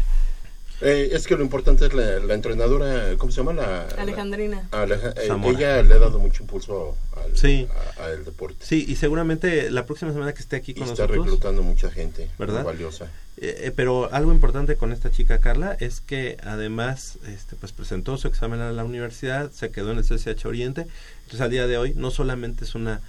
Eh, es que lo importante es la, la entrenadora, ¿cómo se llama? La, Alejandrina. la- Aleja- eh, ella le ha dado mucho impulso al, Sí. a- al deporte. Sí, y seguramente la próxima semana que esté aquí y con está nosotros. reclutando mucha gente ¿Verdad? muy valiosa. Eh, eh, pero algo importante con esta chica Carla es que además este, pues presentó su examen a la universidad, se quedó en el CCH Oriente, entonces al día de hoy no solamente es una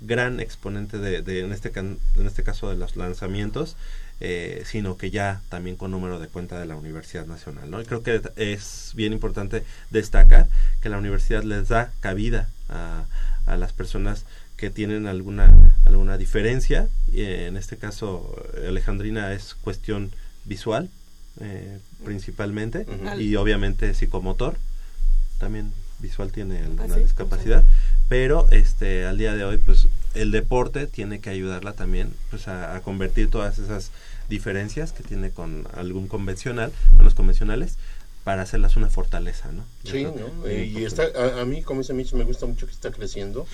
gran exponente de, de en este can- en este caso de los lanzamientos, eh, sino que ya también con número de cuenta de la Universidad Nacional, ¿no? Y creo que es bien importante destacar que la universidad les da cabida a, a las personas que tienen alguna alguna diferencia. Y en este caso Alejandrina es cuestión visual eh, principalmente y obviamente psicomotor también visual tiene alguna sí, discapacidad pero este al día de hoy pues el deporte tiene que ayudarla también pues a, a convertir todas esas diferencias que tiene con algún convencional, con los convencionales, para hacerlas una fortaleza, ¿no? Sí, ¿no? Y está, a, a mí, como dice Mitch, me gusta mucho que está creciendo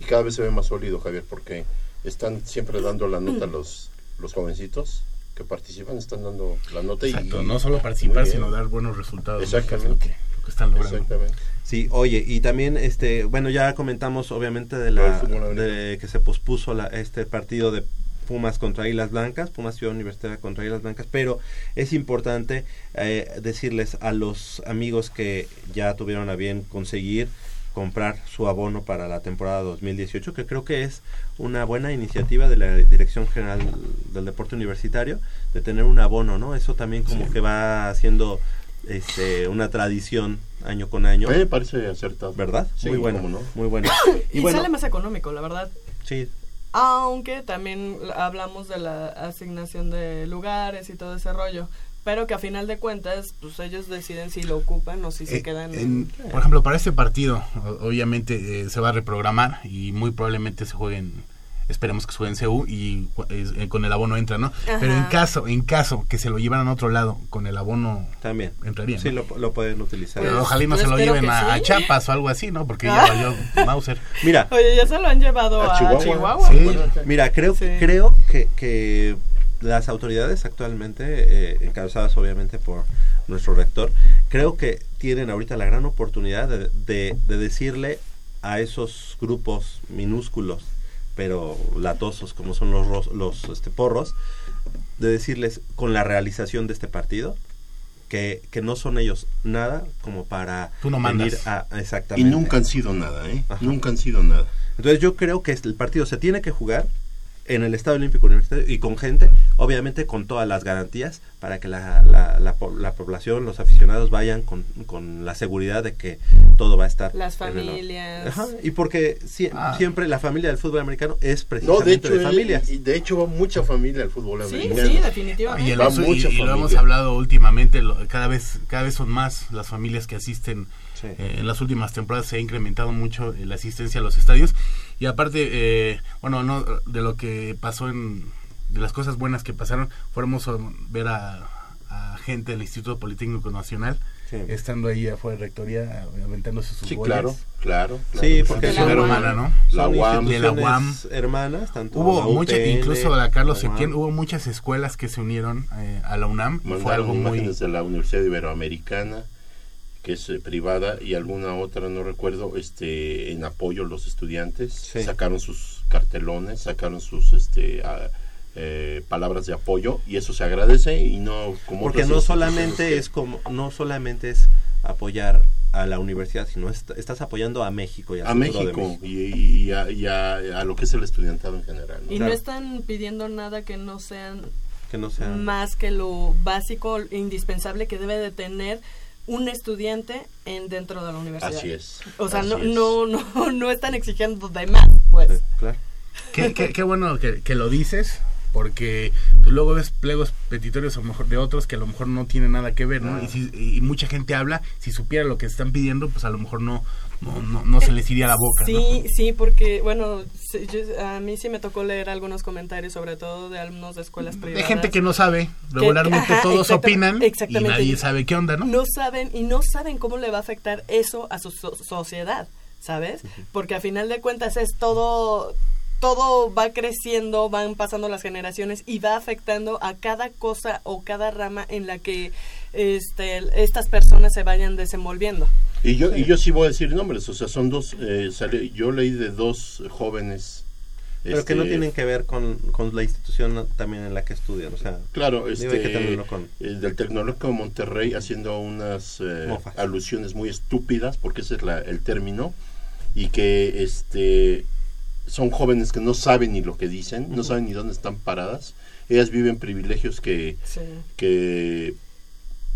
y cada vez se ve más sólido, Javier, porque están siempre dando la nota a los, los jovencitos que participan, están dando la nota Exacto, y... no solo participar, sino dar buenos resultados. Exactamente. Que es Lo que, lo que están logrando. Exactamente. Sí, oye, y también, este, bueno, ya comentamos obviamente de la, de que se pospuso la, este partido de Pumas contra Islas Blancas, Pumas Ciudad Universitaria contra Islas Blancas, pero es importante eh, decirles a los amigos que ya tuvieron a bien conseguir comprar su abono para la temporada 2018, que creo que es una buena iniciativa de la Dirección General del Deporte Universitario de tener un abono, ¿no? Eso también como que va haciendo este, una tradición año con año. Me parece acertado. ¿Verdad? Sí, muy bueno, no. muy bueno. Y, bueno, sale más económico, la verdad. sí, Aunque también hablamos de la asignación de lugares y todo ese rollo. Pero que a final de cuentas, pues ellos deciden si lo ocupan o si se Eh, quedan en- en... por ejemplo, para este partido, obviamente eh, se va a reprogramar y muy probablemente se jueguen, esperemos que juegue en CU y eh, con el abono entra, ¿no? Pero en caso, en caso que se lo llevaran a otro lado, con el abono también. entraría. Sí, ¿no? lo, lo pueden utilizar. Pero Pues, ojalá y no se lo lleven a, a sí. Chiapas o algo así, ¿no? Porque ya Ah. valió Mauser. Mira, Oye, ya se lo han llevado A a, Chihuahua. Chihuahua. Sí. Acuérdate. mira, creo, Sí. creo que, que las autoridades actualmente, eh, encabezadas obviamente por nuestro rector, creo que tienen ahorita la gran oportunidad de, de- de decirle a esos grupos minúsculos, pero latosos como son los, ros- los este, porros, de decirles con la realización de este partido, que, que no son ellos nada como para Tú no venir mandas. a Y exactamente nunca han sido nada, ¿eh? Ajá. Nunca han sido nada. entonces yo creo que el partido se tiene que jugar en el Estado Olímpico Universitario y con gente, obviamente con todas las garantías para que la, la, la po- la población, los aficionados vayan con, con la seguridad de que todo va a estar. Las el- familias. Ajá, y porque sie- Ah. siempre la familia del fútbol americano es No, precisamente de de, hecho, eh, familias. y de hecho va mucha familia al fútbol Sí, americano. sí, Y, definitivamente. el Va y- mucha y lo hemos hablado últimamente, lo- cada vez cada vez son más las familias que asisten. Sí. Eh, en las últimas temporadas se ha incrementado mucho eh, la asistencia a los estadios y aparte, eh, bueno, no de lo que pasó en de las cosas buenas que pasaron, fue hermoso ver a, a gente del Instituto Politécnico Nacional Sí. estando ahí afuera de rectoría aventándose sus Sí, claro, claro. Sí, porque Ciudad UAM. Romana, ¿no? La UAM. De la hermanas, tanto Hubo la muchas, incluso la Carlos. Septién, hubo muchas escuelas que se unieron eh, a la UNAM. Fue algo muy... imágenes de la Universidad Iberoamericana, que es eh, privada, y alguna otra, no recuerdo, este en apoyo a los estudiantes. Sí. Sacaron sus cartelones, sacaron sus este a- eh, palabras de apoyo, y eso se agradece, y no como porque no solamente que- es como no solamente es apoyar a la universidad sino est- estás apoyando a México y al a futuro de México y, y a, y a- a lo que es el estudiantado en general. ¿no? Y Claro. no están pidiendo nada que no sean que no sea más que lo básico, indispensable que debe de tener un estudiante en dentro de la universidad. Así es. O sea, no, es. no, no, no están exigiendo de más, pues. Sí, claro Qué, qué- qué bueno que, que lo dices, porque tú luego ves plegos petitorios a lo mejor de otros que a lo mejor no tienen nada que ver, ¿no? Ah. Y, si- y mucha gente habla, si supiera lo que están pidiendo, pues a lo mejor no, no, no, no se les iría la boca, Sí, ¿no? sí, porque, bueno, a mí sí me tocó leer algunos comentarios, sobre todo de alumnos de escuelas Hay privadas. gente que no sabe, regularmente ajá, todos opinan y exactamente. nadie sabe qué onda, ¿no? no saben y no saben cómo le va a afectar eso a su so- sociedad, ¿sabes? Porque a final de cuentas es todo todo va creciendo, van pasando las generaciones y va afectando a cada cosa o cada rama en la que este, estas personas se vayan desenvolviendo. Y yo, y yo sí voy a decir nombres, o sea, son dos, eh, sale- yo leí de dos jóvenes. pero que no este, tienen que ver con, con la institución también en la que estudian o sea Claro, este, que con- del Tecnológico de Monterrey haciendo unas eh, alusiones muy estúpidas, porque ese es la- el término, y que este son jóvenes que no saben ni lo que dicen, no saben ni dónde están paradas. Ellas viven privilegios que, Sí. que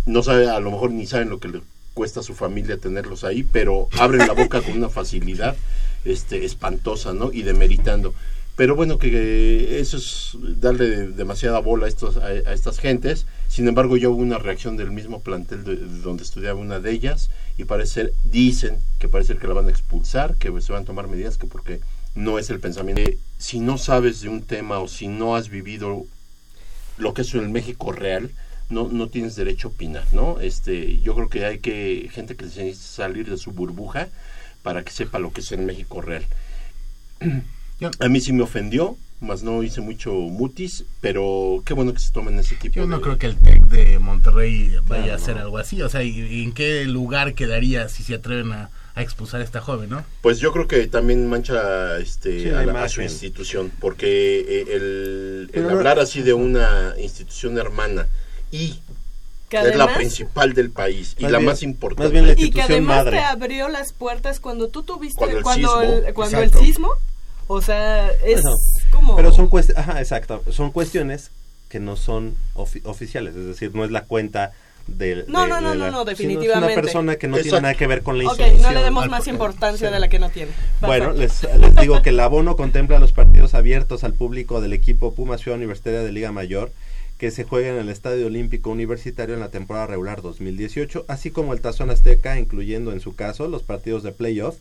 no saben, a lo mejor ni saben lo que le cuesta a su familia tenerlos ahí, pero abren la boca con una facilidad este, espantosa, ¿no? Y demeritando. Pero bueno, que eso es darle demasiada bola a, estas gentes. Sin embargo, ya hubo una reacción del mismo plantel de, de donde estudiaba una de ellas y parece dicen que parece que la van a expulsar, que se van a tomar medidas que porque no es el pensamiento. de, si no sabes de un tema o si no has vivido lo que es el México real, no, no tienes derecho a opinar, ¿no? Este, yo creo que hay que gente que necesita salir de su burbuja para que sepa lo que es el México real. A mí sí me ofendió, más no hice mucho mutis, pero qué bueno que se tomen ese tipo Yo de... no creo que el TEC de Monterrey vaya Claro, a hacer no. algo así. O sea, ¿y, y en qué lugar quedaría si se atreven a, a expulsar a esta joven, no? Pues yo creo que también mancha este, Sí, a, la la- a su institución, porque eh, el, hablar así de una institución hermana y Que es la además, principal del país y Más la bien- más importante. más bien la y que institución además madre. te abrió las puertas cuando tú tuviste Cuando el cuando sismo, el, cuando el sismo o sea es Eso. como Pero son cuestiones, ajá, exacto, son cuestiones que no son ofi- oficiales, es decir, no es la cuenta del... No, de- no, no, de no, la- no, sino definitivamente. Es una persona que no tiene Exacto. nada que ver con la ok institución. no le demos más importancia sí. de la que no tiene Bueno, les, les digo que el abono contempla los partidos abiertos al público del equipo Puma Ciudad Universitaria de Liga Mayor que se juega en el Estadio Olímpico Universitario en la temporada regular 2018, así como el Tazón Azteca, incluyendo en su caso los partidos de playoff.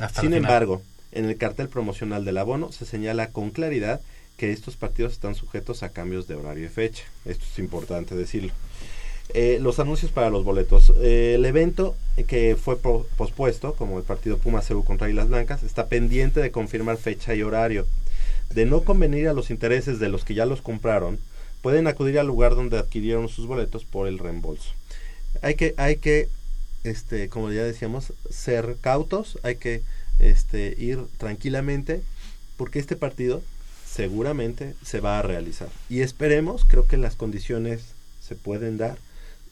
Hasta Sin embargo, en el cartel promocional del abono se señala con claridad que estos partidos están sujetos a cambios de horario y fecha. Esto es importante decirlo. Eh, los anuncios para los boletos. Eh, el evento que fue po- pospuesto, como el partido Puma CU contra Islas Blancas, está pendiente de confirmar fecha y horario. De no convenir a los intereses de los que ya los compraron, pueden acudir al lugar donde adquirieron sus boletos por el reembolso. Hay que, hay que, este, como ya decíamos, ser cautos, hay que este, ir tranquilamente, porque este partido seguramente se va a realizar. Y esperemos, creo que las condiciones se pueden dar,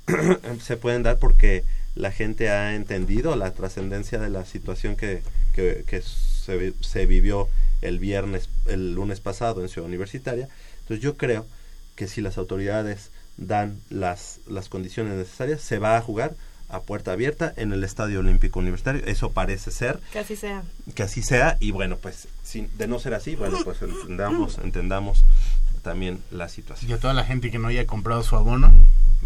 se pueden dar porque la gente ha entendido la trascendencia de la situación que, que, que se, se vivió el viernes, el lunes pasado en Ciudad Universitaria. Entonces yo creo que si las autoridades dan las, las condiciones necesarias, se va a jugar a puerta abierta en el Estadio Olímpico Universitario. Eso parece ser. Que así sea. Que así sea y bueno pues sin, de no ser así bueno pues entendamos entendamos también la Y situación a toda la gente que no haya comprado su abono,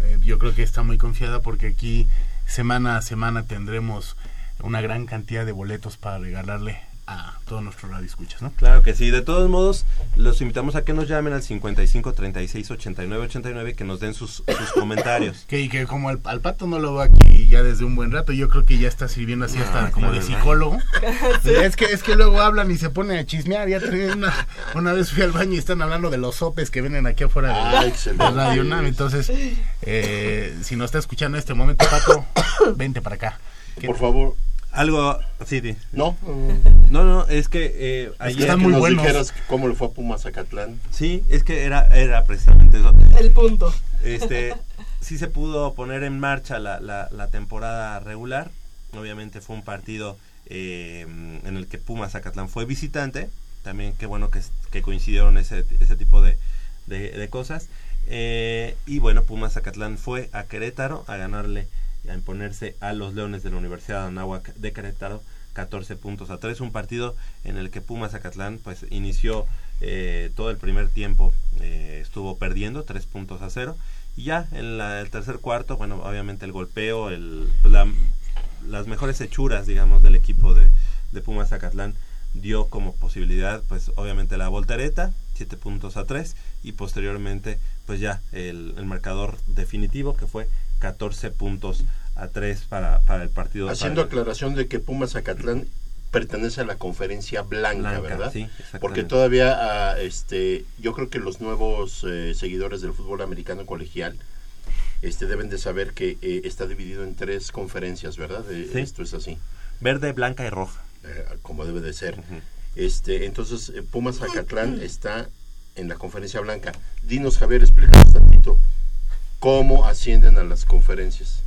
eh, yo creo que está muy confiada porque aquí semana a semana tendremos una gran cantidad de boletos para regalarle a todos nuestros radioescuchas, ¿no? claro que sí de todos modos los invitamos a que nos llamen al 55 36 89 89 que nos den sus, sus comentarios Que, y que como al, al pato no lo veo aquí ya desde un buen rato, yo creo que ya está sirviendo así hasta Ah, como de psicólogo. Es que es que luego hablan y se ponen a chismear. Ya una, una vez fui al baño y están hablando de los sopes que vienen aquí afuera de, Ah, de. Radio UNAM. Entonces, eh, si nos está escuchando en este momento, Pato, vente para acá. Por favor, algo sí, di. no. no no es que eh, que ayer están que muy nos buenos. dijeras cómo le fue a Pumas Zacatlán. sí es que era era precisamente eso el punto este sí se pudo poner en marcha la, la, la temporada regular. Obviamente fue un partido eh, en el que Pumas Zacatlán fue visitante. También qué bueno que, es- que coincidieron ese, ese tipo de, de- de cosas. Eh, y bueno, Pumas Zacatlán fue a Querétaro a ganarle, a imponerse a los Leones de la Universidad de Anáhuac de Querétaro 14 puntos a 3. Un partido en el que Pumas Zacatlán pues inició eh, todo el primer tiempo, eh, estuvo perdiendo 3 puntos a 0. Y ya en la- el tercer cuarto, bueno, obviamente el golpeo, el, pues, la- las mejores hechuras, digamos, del equipo de, de Pumas Zacatlán dio como posibilidad, pues obviamente la voltereta, 7 puntos a 3, y posteriormente, pues ya el, el marcador definitivo, que fue 14 puntos a 3 para, para el partido. Haciendo para- aclaración de que Pumas Zacatlán pertenece a la conferencia blanca, Blanca, ¿verdad? sí, exactamente. Porque todavía, ah, este, yo creo que los nuevos eh, seguidores del fútbol americano colegial este, deben de saber que eh, está dividido en tres conferencias, ¿verdad? Eh, Sí. Esto es así, Verde, blanca y roja. eh, como debe de ser. Este, entonces, Pumas Zacatlán está en la conferencia blanca. Dinos, Javier, explícanos tantito cómo ascienden a las conferencias.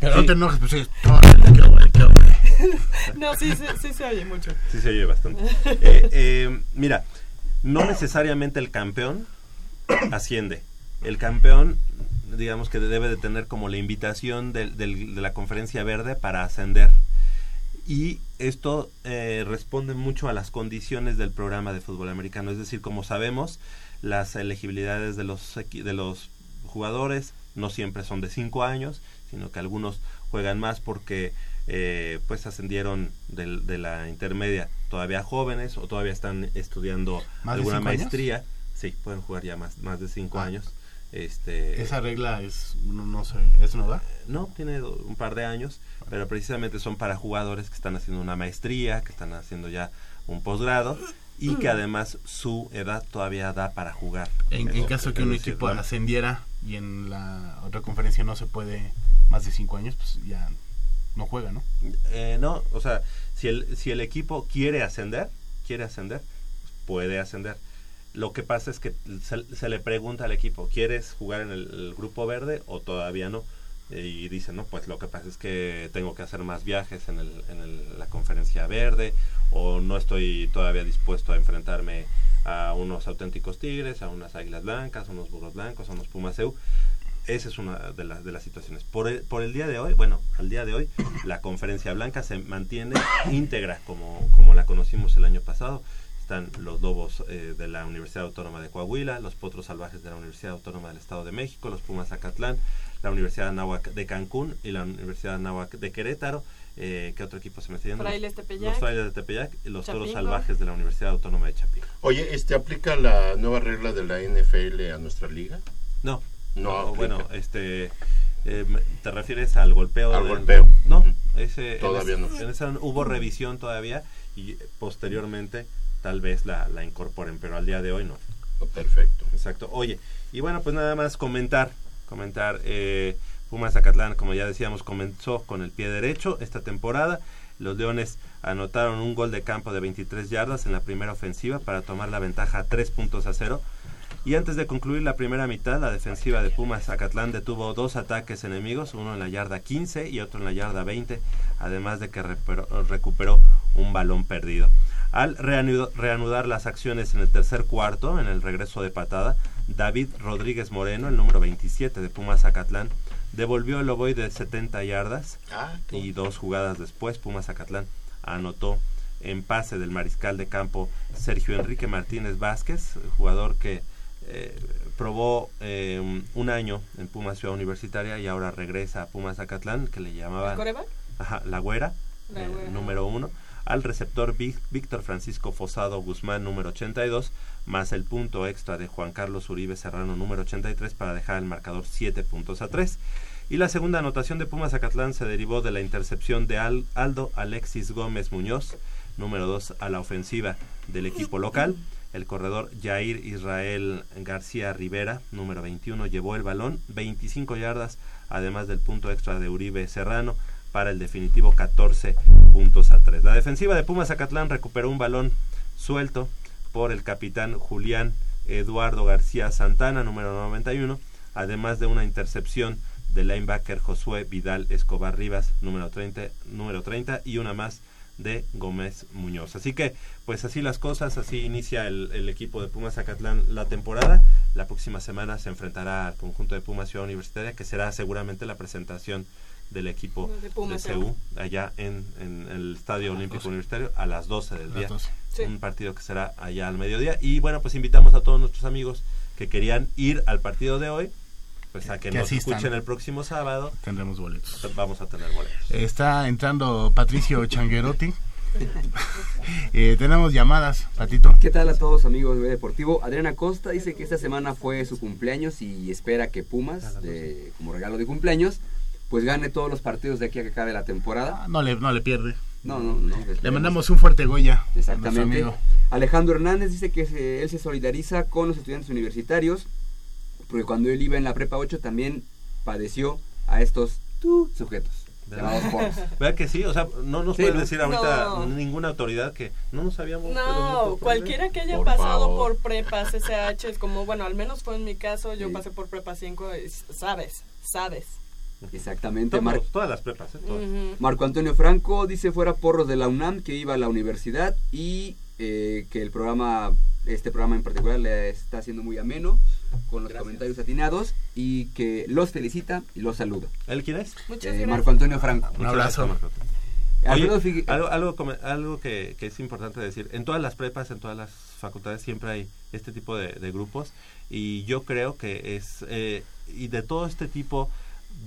Pero Sí. no te enojes, pues es. No, sí, sí sí se oye mucho Sí, se oye bastante. Eh, eh, mira, no necesariamente el campeón asciende. El campeón, digamos que debe de tener como la invitación de la conferencia verde para ascender. Y esto eh, responde mucho a las condiciones del programa de fútbol americano. Es decir, como sabemos, las elegibilidades de los, de los jugadores no siempre son de 5 años, sino que algunos juegan más porque eh, pues ascendieron del- de la intermedia todavía jóvenes o todavía están estudiando ¿Más de alguna cinco años? maestría, sí, pueden jugar ya más, más de cinco Ah. años. Este, Esa regla es, no, no sé, ¿es nueva? no, tiene un par de años, pero precisamente son para jugadores que están haciendo una maestría, que están haciendo ya un posgrado y que además su edad todavía da para jugar. En, caso que un decir, equipo ascendiera y en la otra conferencia no se puede más de cinco años, pues ya no juega, ¿no? Eh, no, o sea, si el, si el equipo quiere ascender, quiere ascender, puede ascender. Lo que pasa es que se, se le pregunta al equipo, ¿quieres jugar en el, el grupo verde o todavía no? Y dicen, no, pues lo que pasa es que tengo que hacer más viajes en, el, en el- la conferencia verde o no estoy todavía dispuesto a enfrentarme a unos auténticos tigres, a unas águilas blancas, a unos burros blancos, a unos pumas EU. Esa es una de, las de las situaciones. Por el, por el día de hoy, bueno, al día de hoy, la conferencia blanca se mantiene íntegra como, como la conocimos el año pasado. Están los lobos eh, de la Universidad Autónoma de Coahuila, los potros salvajes de la Universidad Autónoma del Estado de México, los pumas Acatlán, la Universidad Anáhuac de Cancún y la Universidad Anáhuac de Querétaro. Eh, ¿Qué otro equipo se me está yendo? Frailes Los- Tepeyac. Los frailes de Tepeyac y los toros Chapingo. salvajes de la Universidad Autónoma de Chapingo. Oye, este aplica la nueva regla de la NFL a nuestra liga? No, No no, aplica. bueno, este, eh, ¿te refieres al golpeo? Al del- golpeo. No, ese, en Todavía ese- no. En esa hubo revisión todavía y eh, posteriormente tal vez la, la incorporen, pero al día de hoy no. Perfecto. Exacto. Oye, y bueno, pues nada más comentar, comentar, eh, Pumas Zacatlán, como ya decíamos, comenzó con el pie derecho esta temporada. Los Leones anotaron un gol de campo de 23 yardas en la primera ofensiva para tomar la ventaja a 3 puntos a 0. Y antes de concluir la primera mitad, la defensiva de Pumas Zacatlán detuvo dos ataques enemigos, uno en la yarda 15 y otro en la yarda 20, además de que recuperó, un balón perdido. Al reanudar las acciones en el tercer cuarto, en el regreso de patada, David Rodríguez Moreno, el número 27 de Pumas Zacatlán, devolvió el ovoide de 70 yardas Ah, y dos jugadas después Pumas Zacatlán anotó en pase del mariscal de campo Sergio Enrique Martínez Vázquez, jugador que eh, probó eh, un año en Pumas Ciudad Universitaria y ahora regresa a Pumas Zacatlán, que le llamaban la güera, La eh, Güera. número uno, al receptor Víctor Francisco Fosado Guzmán, número 82, más el punto extra de Juan Carlos Uribe Serrano, número 83, para dejar el marcador 7 puntos a 3. Y la segunda anotación de Pumas Zacatlán se derivó de la intercepción de Al- Aldo Alexis Gómez Muñoz, número 2 a la ofensiva del equipo local. El corredor Jair Israel García Rivera, número 21, llevó el balón 25 yardas, además del punto extra de Uribe Serrano, para el definitivo 14 puntos a 3. La defensiva de Pumas Zacatlán recuperó un balón suelto por el capitán Julián Eduardo García Santana, número 91, además de una intercepción del linebacker Josué Vidal Escobar Rivas, número 30, número 30 y una más de Gómez Muñoz. Así que, pues así las cosas, así inicia el, equipo de Pumas Zacatlán la temporada. La próxima semana se enfrentará al conjunto de Pumas Ciudad Universitaria, que será seguramente la presentación del equipo De de, Pumas, CU allá en, en el Estadio Olímpico Universitario a las 12 del Las día. 12. Sí. Un partido que será allá al mediodía. Y bueno, pues invitamos a todos nuestros amigos que querían ir al partido de hoy, pues a que, Que nos asistan. escuchen el próximo sábado. Tendremos boletos. Vamos a tener boletos. Está entrando Patricio Changuerotti. Eh, tenemos llamadas, Patito. ¿Qué tal a todos amigos de Deportivo? Adriana Costa dice que esta semana fue su cumpleaños y espera que Pumas, de- como regalo de cumpleaños, pues gane todos los partidos de aquí a que acabe la temporada. Ah, No le, no le pierde. No, no, no. Le mandamos un fuerte Goya. Exactamente. Alejandro Hernández dice que se- él se solidariza con los estudiantes universitarios, porque cuando él iba en la prepa 8 también padeció a estos tú, sujetos. ¿Verdad que sí? O sea, no nos Sí, puede ¿no? decir ahorita No. ninguna autoridad que no nos sabíamos. No, cualquiera que haya Por pasado favor. por prepas, SH, es como, bueno, al menos fue en mi caso, yo Sí. pasé por prepa 5, es- sabes, sabes. Exactamente. Todos- Mar- todas las prepas, ¿eh? Todas. Ujú. Marco Antonio Franco dice fuera porros de la UNAM que iba a la universidad y eh, que el programa, este programa en particular le está haciendo muy ameno con los comentarios atinados y que los felicita y los saluda. ¿Él quién es? Muchas Eh, gracias. Marco Antonio Franco. Un Muchas abrazo. gracias, Marco. Oye, algo, algo, algo que, que es importante decir, en todas las prepas, en todas las facultades siempre hay este tipo de, de grupos y yo creo que es, eh, y de todo este tipo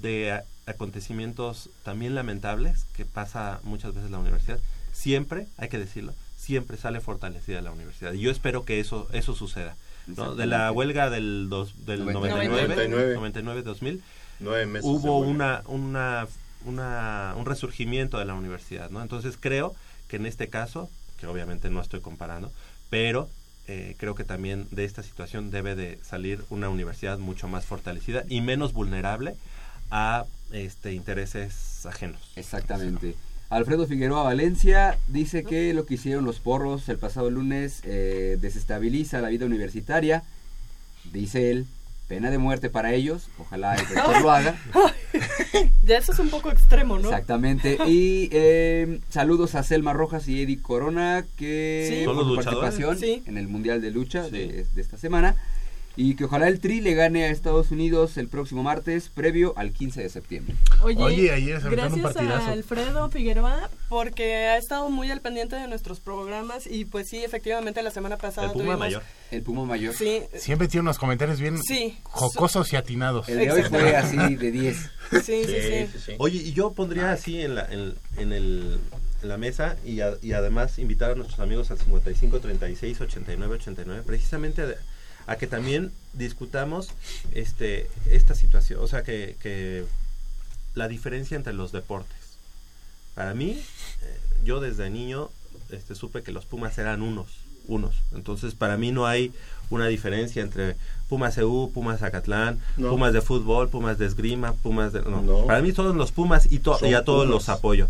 de a- acontecimientos también lamentables que pasa muchas veces en la universidad, siempre, hay que decirlo, siempre sale fortalecida la universidad. Y yo espero que eso, eso suceda. ¿no? De la huelga del, dos, del 99. 99, 99, 2000, Nueve meses de hubo huelga. una, una, una, un resurgimiento de la universidad, ¿no? Entonces creo que en este caso, que obviamente no estoy comparando, pero eh, creo que también de esta situación debe de salir una universidad mucho más fortalecida y menos vulnerable a este intereses ajenos. Exactamente. Alfredo Figueroa Valencia dice que lo que hicieron los porros el pasado lunes eh, desestabiliza la vida universitaria. Dice él, pena de muerte para ellos. Ojalá el rector lo haga. Ya eso es un poco extremo, ¿no? Exactamente. Y eh, saludos a Selma Rojas y Eddie Corona, que Sí. ¿Son por su participación Sí. en el Mundial de Lucha de, de esta semana. Y que ojalá el Tri le gane a Estados Unidos el próximo martes, previo al 15 de septiembre. Oye, Oye, ayer se un gracias partidazo. a Alfredo Figueroa porque ha estado muy al pendiente de nuestros programas y pues sí, efectivamente la semana pasada El Puma tuvimos- mayor. El Puma Mayor. Sí, Siempre tiene unos comentarios bien Sí. jocosos y atinados. El de hoy fue así de 10. sí, sí, sí. Sí, sí, sí. Oye, y yo pondría así en la, en, en el, en la mesa y, a- y además invitar a nuestros amigos al 55 36 89 89 precisamente a, que también discutamos este esta situación, o sea, que, que la diferencia entre los deportes. Para mí, eh, yo desde niño este, supe que los Pumas eran unos, unos. Entonces, para mí no hay una diferencia entre Pumas EU, Pumas Acatlán, No. Pumas de fútbol, Pumas de esgrima, Pumas de... No. No. Para mí todos los Pumas y, to- y a todos Pumas. los apoyo.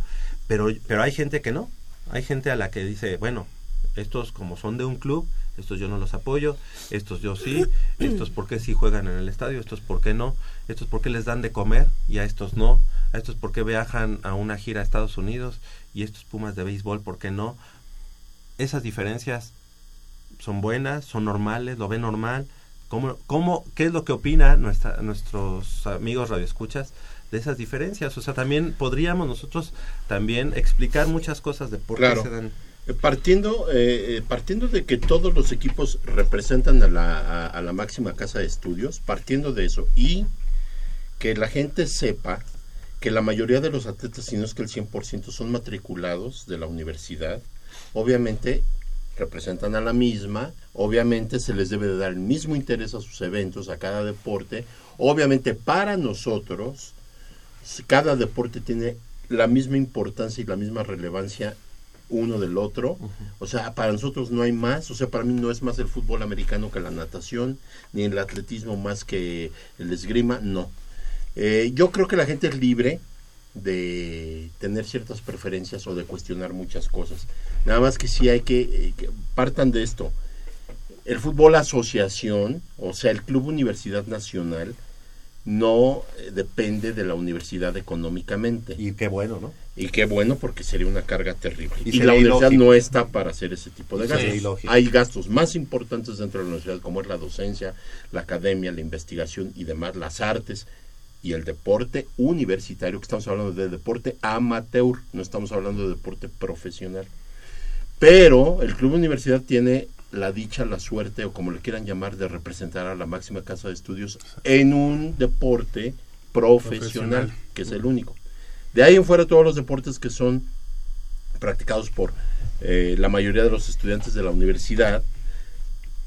Pero, pero hay gente que no. Hay gente a la que dice, bueno, estos como son de un club, estos yo no los apoyo, estos yo sí, estos por qué sí juegan en el estadio, estos por qué no, estos por qué les dan de comer y a estos no, a estos por qué viajan a una gira a Estados Unidos y estos Pumas de béisbol por qué no. Esas diferencias son buenas, son normales, lo ven normal. ¿Cómo, cómo, ¿Qué es lo que opina nuestra, nuestros amigos radioescuchas de esas diferencias? O sea, también podríamos nosotros también explicar muchas cosas de por Claro. qué se dan. Eh, Partiendo, eh, eh, partiendo de que todos los equipos representan a la, a, la máxima casa de estudios, partiendo de eso, y que la gente sepa que la mayoría de los atletas, si no es que el 100%, son matriculados de la universidad, obviamente representan a la misma, obviamente se les debe de dar el mismo interés a sus eventos, a cada deporte, obviamente para nosotros, cada deporte tiene la misma importancia y la misma relevancia uno del otro. O sea, para nosotros no hay más. O sea, para mí no es más el fútbol americano que la natación, ni el atletismo más que el esgrima, no. Eh, yo creo que la gente es libre de tener ciertas preferencias o de cuestionar muchas cosas. Nada más que sí hay que, eh, que partan de esto. El fútbol asociación, o sea, el Club Universidad Nacional, no eh, depende de la universidad económicamente. Y qué bueno, ¿no? Y qué bueno porque sería una carga terrible. Y la universidad ilógico. no está para hacer ese tipo de gastos. Hay gastos más importantes dentro de la universidad como es la docencia, la academia, la investigación y demás, las artes y el deporte universitario, que estamos hablando de deporte amateur, no estamos hablando de deporte profesional. Pero el Club Universidad tiene la dicha, la suerte o como le quieran llamar de representar a la máxima casa de estudios en un deporte profesional, Profesional. que es el único. De ahí en fuera todos los deportes que son practicados por eh, la mayoría de los estudiantes de la universidad,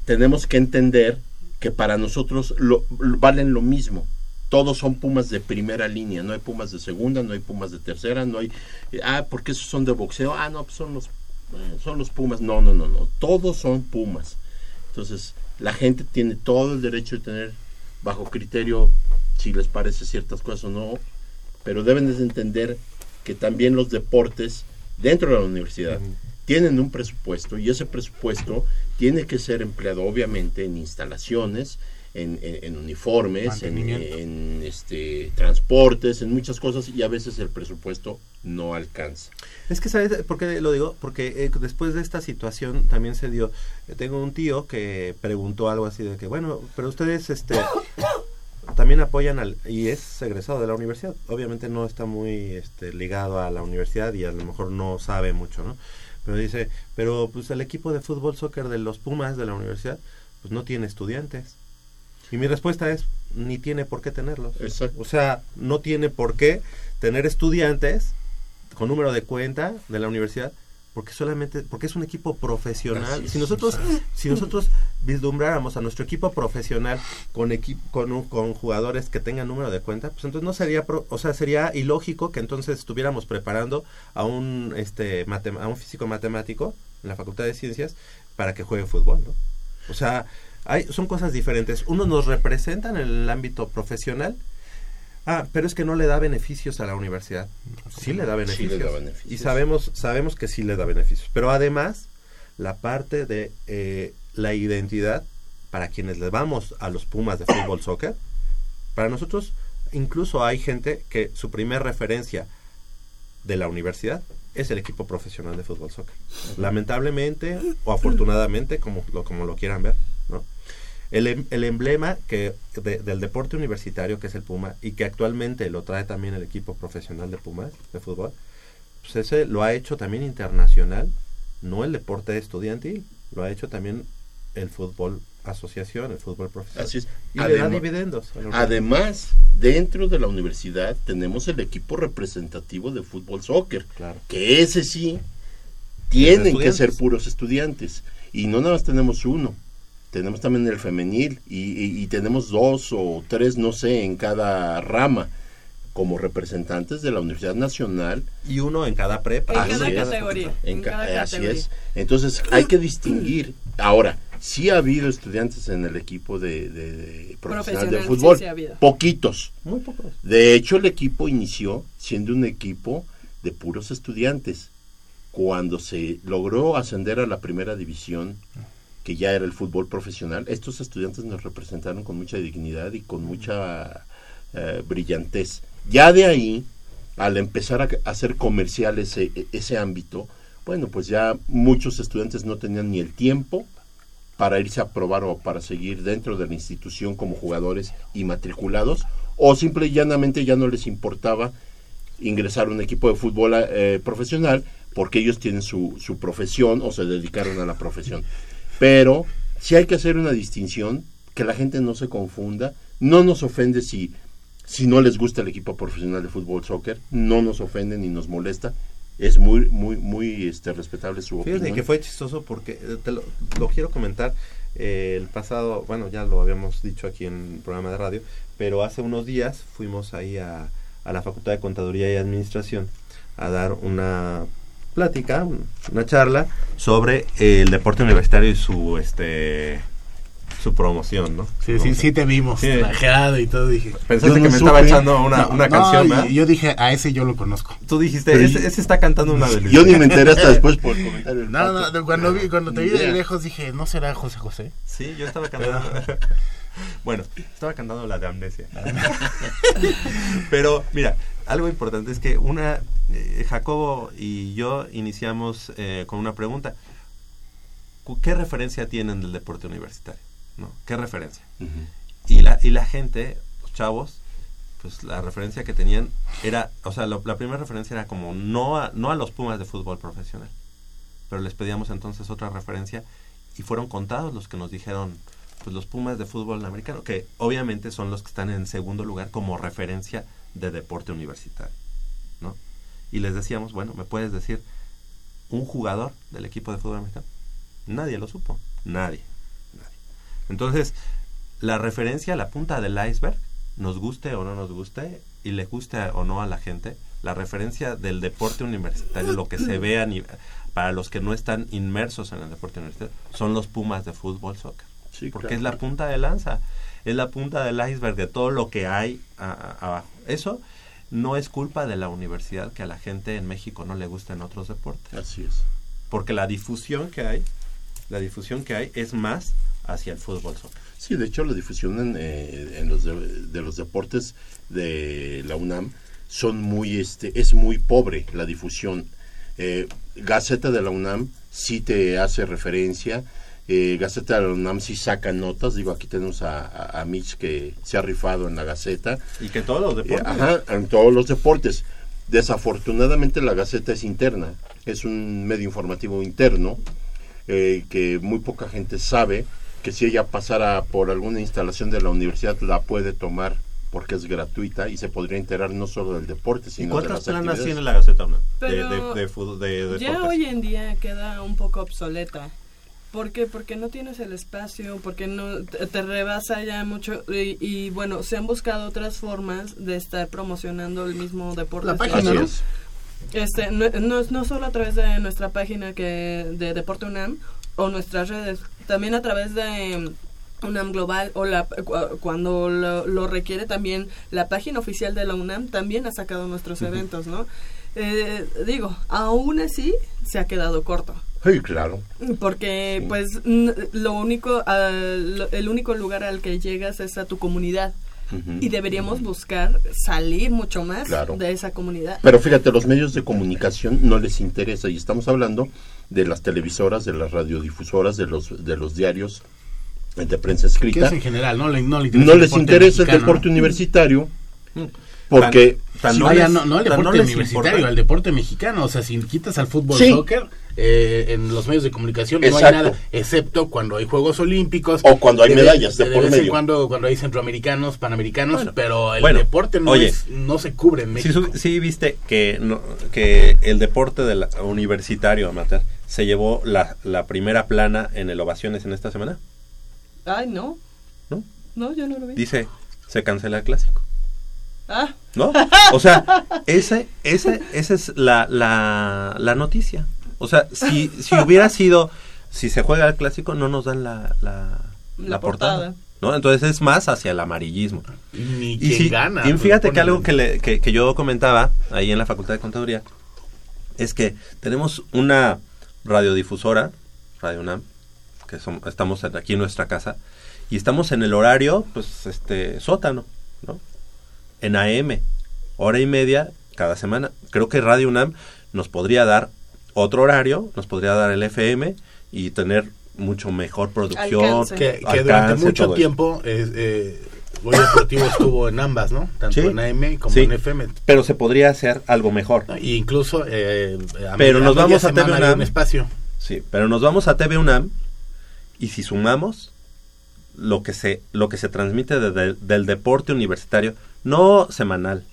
tenemos que entender que para nosotros lo- lo- valen lo mismo. Todos son pumas de primera línea, no hay pumas de segunda, no hay pumas de tercera, no hay, eh, ah, porque esos son de boxeo, ah, no, pues son los, eh, son los pumas, no, no, no, no, todos son pumas. Entonces, la gente tiene todo el derecho de tener bajo criterio si les parece ciertas cosas o no, pero deben de entender que también los deportes dentro de la universidad tienen un presupuesto y ese presupuesto tiene que ser empleado obviamente en instalaciones, en, en- en uniformes, en, en, este, transportes, en muchas cosas y a veces el presupuesto no alcanza. Es que, ¿sabes por qué lo digo? Porque eh, después de esta situación también se dio. eh, tengo un tío que preguntó algo así de que, bueno, pero ustedes este también apoyan al. y es egresado de la universidad. Obviamente no está muy este, ligado a la universidad y a lo mejor no sabe mucho, ¿no? Pero dice, pero pues el equipo de fútbol soccer de los Pumas de la universidad, pues no tiene estudiantes. Y mi respuesta es, ni tiene por qué tenerlos. Exacto. O sea, no tiene por qué tener estudiantes con número de cuenta de la universidad porque solamente porque es un equipo profesional. Si nosotros si nosotros vislumbráramos a nuestro equipo profesional con equipo con, un- con jugadores que tengan número de cuenta, pues entonces no sería pro- o sea, sería ilógico que entonces estuviéramos preparando a un este matem- a un físico matemático en la Facultad de Ciencias para que juegue fútbol, ¿no? O sea, hay, son cosas diferentes. Unos nos representan en el ámbito profesional. Ah, pero es que no le da beneficios a la universidad. Sí le da Sí beneficios. le da beneficios. Y sabemos, sabemos que sí le da beneficios. Pero además, la parte de eh, la identidad, para quienes le vamos a los Pumas de fútbol soccer, para nosotros incluso hay gente que su primer referencia de la universidad es el equipo profesional de fútbol soccer. Lamentablemente o afortunadamente, como lo, como lo quieran ver. El, em- el emblema que de- del deporte universitario, que es el Puma, y que actualmente lo trae también el equipo profesional de Pumas, de fútbol, pues ese lo ha hecho también internacional, no el deporte estudiantil, lo ha hecho también el fútbol asociación, el fútbol profesional. Así es. Y le da dividendos. Además, dentro de la universidad tenemos el equipo representativo de fútbol soccer, Claro. que ese sí tienen que ser puros estudiantes. Y no nada más tenemos uno, tenemos también el femenil y, y- y tenemos dos o tres, no sé, en cada rama, como representantes de la Universidad Nacional Y uno en cada prepa. En Así cada es. categoría. En En ca- cada eh, así categoría. es. Entonces hay que distinguir. Ahora, sí ha habido estudiantes en el equipo de, de- de profesional de fútbol. sí, sí ha habido. Poquitos. Muy pocos. De hecho, el equipo inició siendo un equipo de puros estudiantes. Cuando se logró ascender a la primera división, que ya era el fútbol profesional, estos estudiantes nos representaron con mucha dignidad y con mucha eh, brillantez. Ya de ahí, al empezar a hacer comercial ese, ese ámbito, bueno, pues ya muchos estudiantes no tenían ni el tiempo para irse a probar o para seguir dentro de la institución como jugadores y matriculados, o simple y llanamente ya no les importaba ingresar a un equipo de fútbol eh, profesional porque ellos tienen su, su profesión o se dedicaron a la profesión. Pero sí hay que hacer una distinción, que la gente no se confunda, no nos ofende si, si no les gusta el equipo profesional de fútbol soccer, no nos ofende ni nos molesta, es muy, muy, muy este, respetable su Fíjate opinión. que fue chistoso porque eh, te lo, lo quiero comentar. eh, el pasado, bueno, ya lo habíamos dicho aquí en el programa de radio, pero hace unos días fuimos ahí a, a la Facultad de Contaduría y Administración a dar una plática, un- una charla sobre el deporte universitario y su este su promoción, ¿no? Sí, sí, sí te vimos Sí. trajeado y todo. Dije, Pensaste que me estaba echando una, No, una no, canción, ¿verdad? Yo dije, a ese yo lo conozco. Tú dijiste, ese, ese está cantando una de Yo ni me enteré hasta después por el comentario. del No, no, cuando, vi, cuando te vi de lejos dije, ¿no será José José? Sí, yo estaba cantando. bueno, estaba cantando la de amnesia. Pero mira, algo importante es que una eh, Jacobo y yo iniciamos eh, con una pregunta. ¿Qué referencia tienen del deporte universitario? ¿No? ¿Qué referencia? Y la, y la gente, los chavos, pues la referencia que tenían era, o sea, lo- la primera referencia era como no a, no a los Pumas de fútbol profesional. Pero les pedíamos entonces otra referencia y fueron contados los que nos dijeron, pues los Pumas de fútbol americano, que obviamente son los que están en segundo lugar como referencia de deporte universitario, ¿no? Y les decíamos, bueno, ¿me puedes decir un jugador del equipo de fútbol americano? Nadie lo supo, nadie, nadie. Entonces, la referencia, la punta del iceberg, nos guste o no nos guste, y le guste o no a la gente, la referencia del deporte universitario, lo que se ve a para los que no están inmersos en el deporte universitario, son los Pumas de fútbol soccer. Sí, porque claro. es la punta de lanza, es la punta del iceberg de todo lo que hay a- a- abajo. Eso no es culpa de la universidad que a la gente en México no le gusten otros deportes Así es. porque la difusión que hay, la difusión que hay es más hacia el fútbol soccer. Sí, de hecho la difusión en, eh, en los de, de los deportes de la UNAM son muy este es muy pobre la difusión. Eh, Gaceta de la UNAM sí te hace referencia. Eh, Gaceta de la UNAM sí saca notas. Digo, aquí tenemos a, a, a Mitch que se ha rifado en la Gaceta. Y que todos los Eh, deportes. Ajá, en todos los deportes. Desafortunadamente la Gaceta es interna, es un medio informativo interno eh, que muy poca gente sabe que si ella pasara por alguna instalación de la universidad la puede tomar porque es gratuita y se podría enterar no solo del deporte, ¿Y sino de cuántas las planas tiene la Gaceta? De, Pero de, de, de- de ya deportes. hoy en día queda un poco obsoleta. ¿Por qué? Porque no tienes el espacio, porque no te, te rebasa ya mucho y, y, bueno, se han buscado otras formas de estar promocionando el mismo deporte. La página, ¿no? es. Este, no, no, no solo a través de nuestra página que de Deporte UNAM o nuestras redes, también a través de mm, UNAM Global o la, cu- cuando lo, lo requiere también la página oficial de la UNAM también ha sacado nuestros eventos, ¿no? Eh, digo, aún así se ha quedado corto. Sí, claro. Porque, pues, lo único, ah, lo- el único lugar al que llegas es a tu comunidad. Y deberíamos buscar salir mucho más Claro. de esa comunidad. Pero fíjate, los medios de comunicación no les interesa y estamos hablando de las televisoras, de las radiodifusoras, de los de los diarios de prensa Que escrita. es en general, no, le, no le interesa No el les interesa el deporte universitario porque Tan- Sí, no vaya, les- no, no al tan no deporte universitario, importa. al deporte mexicano. O sea, si quitas al fútbol, Sí. soccer, eh, en los medios de comunicación no Exacto. hay nada, excepto cuando hay Juegos Olímpicos. O cuando hay de- medallas de de, por vez en medio. cuando, cuando hay centroamericanos, panamericanos, Bueno, pero el bueno, deporte no, oye, es, no se cubre en Sí, México. su- sí viste que, no- que el deporte del universitario amateur se llevó la, la primera plana en el Ovaciones en esta semana. Ay, no. ¿No? No, yo no lo vi. Dice, se cancela el clásico. Ah, ¿No? O sea, ese, ese, esa es la, la, la noticia. O sea, si, si hubiera sido, si se juega el clásico, no nos dan la, la, La la portada. portada. ¿no? Entonces es más hacia el amarillismo. Ni Y, quien sí, gana. y pues, fíjate que algo que, le- que, que yo comentaba ahí en la Facultad de Contaduría es que tenemos una radiodifusora, Radio UNAM, que som- estamos aquí en nuestra casa, y estamos en el horario, pues, este, sótano, ¿no? En AM, hora y media cada semana. Creo que Radio UNAM nos podría dar otro horario, nos podría dar el FM y tener mucho mejor producción. Alcance. Que, que alcance, durante mucho tiempo eh, eh, Goya Deportivo estuvo en ambas, ¿no? Tanto Sí. en AM como Sí. en FM. Pero se podría hacer algo mejor. ¿no? Y incluso eh, a Pero nos vamos a TV UNAM. un espacio. Sí, pero nos vamos a TV UNAM y si sumamos lo que se lo que se transmite de- de- del deporte universitario, no semanal,